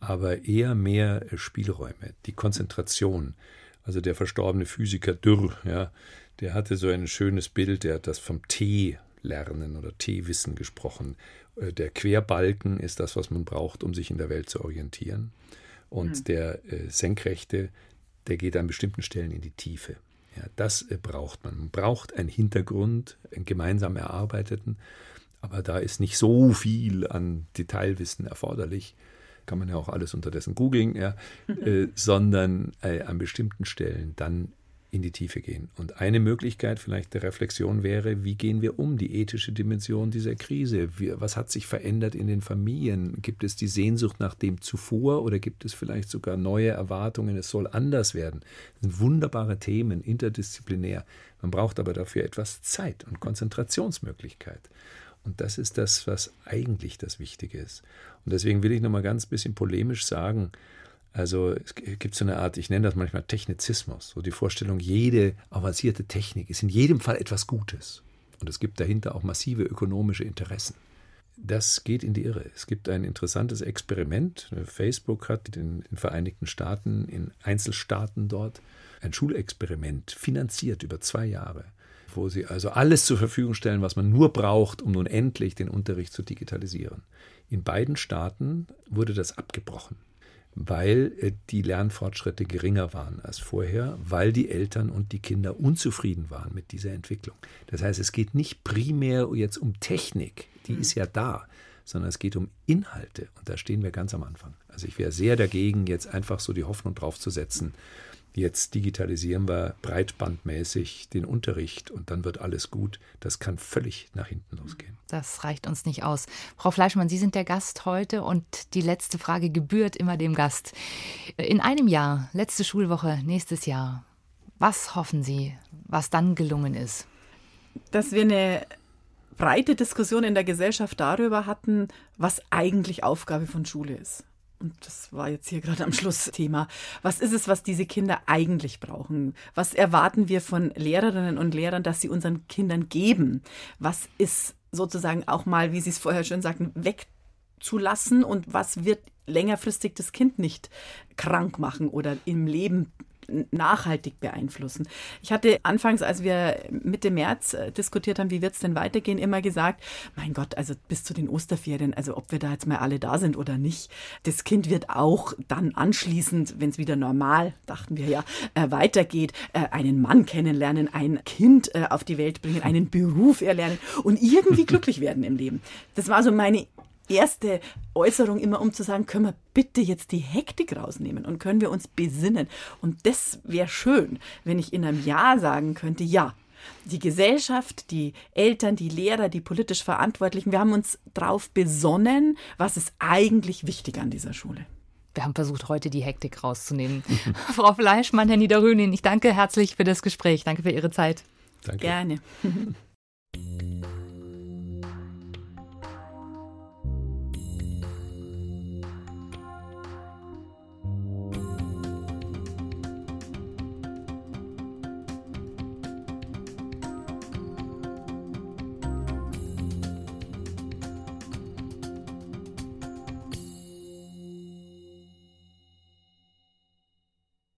aber eher mehr Spielräume, die Konzentration. Also der verstorbene Physiker Dürr, ja, der hatte so ein schönes Bild, der hat das vom Tee lernen oder Teewissen gesprochen. Äh, der Querbalken ist das, was man braucht, um sich in der Welt zu orientieren. Und mhm. der äh, Senkrechte, der geht an bestimmten Stellen in die Tiefe. Ja, das äh, braucht man. Man braucht einen Hintergrund, einen gemeinsam erarbeiteten, aber da ist nicht so viel an Detailwissen erforderlich. Kann man ja auch alles unterdessen googeln, ja, *laughs* äh, sondern äh, an bestimmten Stellen dann in die Tiefe gehen. Und eine Möglichkeit vielleicht der Reflexion wäre, wie gehen wir um die ethische Dimension dieser Krise? Wie, was hat sich verändert in den Familien? Gibt es die Sehnsucht nach dem zuvor oder gibt es vielleicht sogar neue Erwartungen, es soll anders werden? Das sind wunderbare Themen, interdisziplinär. Man braucht aber dafür etwas Zeit und Konzentrationsmöglichkeit. Und das ist das, was eigentlich das Wichtige ist. Und deswegen will ich noch mal ganz bisschen polemisch sagen, also es gibt so eine Art, ich nenne das manchmal Technizismus, so die Vorstellung, jede avancierte Technik ist in jedem Fall etwas Gutes. Und es gibt dahinter auch massive ökonomische Interessen. Das geht in die Irre. Es gibt ein interessantes Experiment. Facebook hat in den Vereinigten Staaten, in Einzelstaaten dort, ein Schulexperiment finanziert über zwei Jahre, wo sie also alles zur Verfügung stellen, was man nur braucht, um nun endlich den Unterricht zu digitalisieren. In beiden Staaten wurde das abgebrochen weil äh, die Lernfortschritte geringer waren als vorher, weil die Eltern und die Kinder unzufrieden waren mit dieser Entwicklung. Das heißt, es geht nicht primär jetzt um Technik, die mhm. ist ja da, sondern es geht um Inhalte und da stehen wir ganz am Anfang. Also ich wäre sehr dagegen, jetzt einfach so die Hoffnung drauf zu setzen, Jetzt digitalisieren wir breitbandmäßig den Unterricht und dann wird alles gut. Das kann völlig nach hinten losgehen. Das reicht uns nicht aus. Frau Fleischmann, Sie sind der Gast heute und die letzte Frage gebührt immer dem Gast. In einem Jahr, letzte Schulwoche, nächstes Jahr, was hoffen Sie, was dann gelungen ist? Dass wir eine breite Diskussion in der Gesellschaft darüber hatten, was eigentlich Aufgabe von Schule ist und das war jetzt hier gerade am Schluss Thema, was ist es, was diese Kinder eigentlich brauchen? Was erwarten wir von Lehrerinnen und Lehrern, dass sie unseren Kindern geben? Was ist sozusagen auch mal, wie Sie es vorher schon sagten, wegzulassen und was wird längerfristig das Kind nicht krank machen oder im Leben nachhaltig beeinflussen. Ich hatte anfangs, als wir Mitte März äh, diskutiert haben, wie wird es denn weitergehen, immer gesagt, mein Gott, also bis zu den Osterferien, also ob wir da jetzt mal alle da sind oder nicht, das Kind wird auch dann anschließend, wenn es wieder normal, dachten wir ja, äh, weitergeht, äh, einen Mann kennenlernen, ein Kind äh, auf die Welt bringen, einen Beruf erlernen und irgendwie *laughs* glücklich werden im Leben. Das war so meine erste Äußerung immer, um zu sagen, können wir bitte jetzt die Hektik rausnehmen und können wir uns besinnen. Und das wäre schön, wenn ich in einem Jahr sagen könnte, ja, die Gesellschaft, die Eltern, die Lehrer, die politisch Verantwortlichen, wir haben uns darauf besonnen, was ist eigentlich wichtig an dieser Schule. Wir haben versucht, heute die Hektik rauszunehmen. *laughs* Frau Fleischmann, Herr Niederrönin, ich danke herzlich für das Gespräch. Danke für Ihre Zeit. Danke. Gerne. *laughs*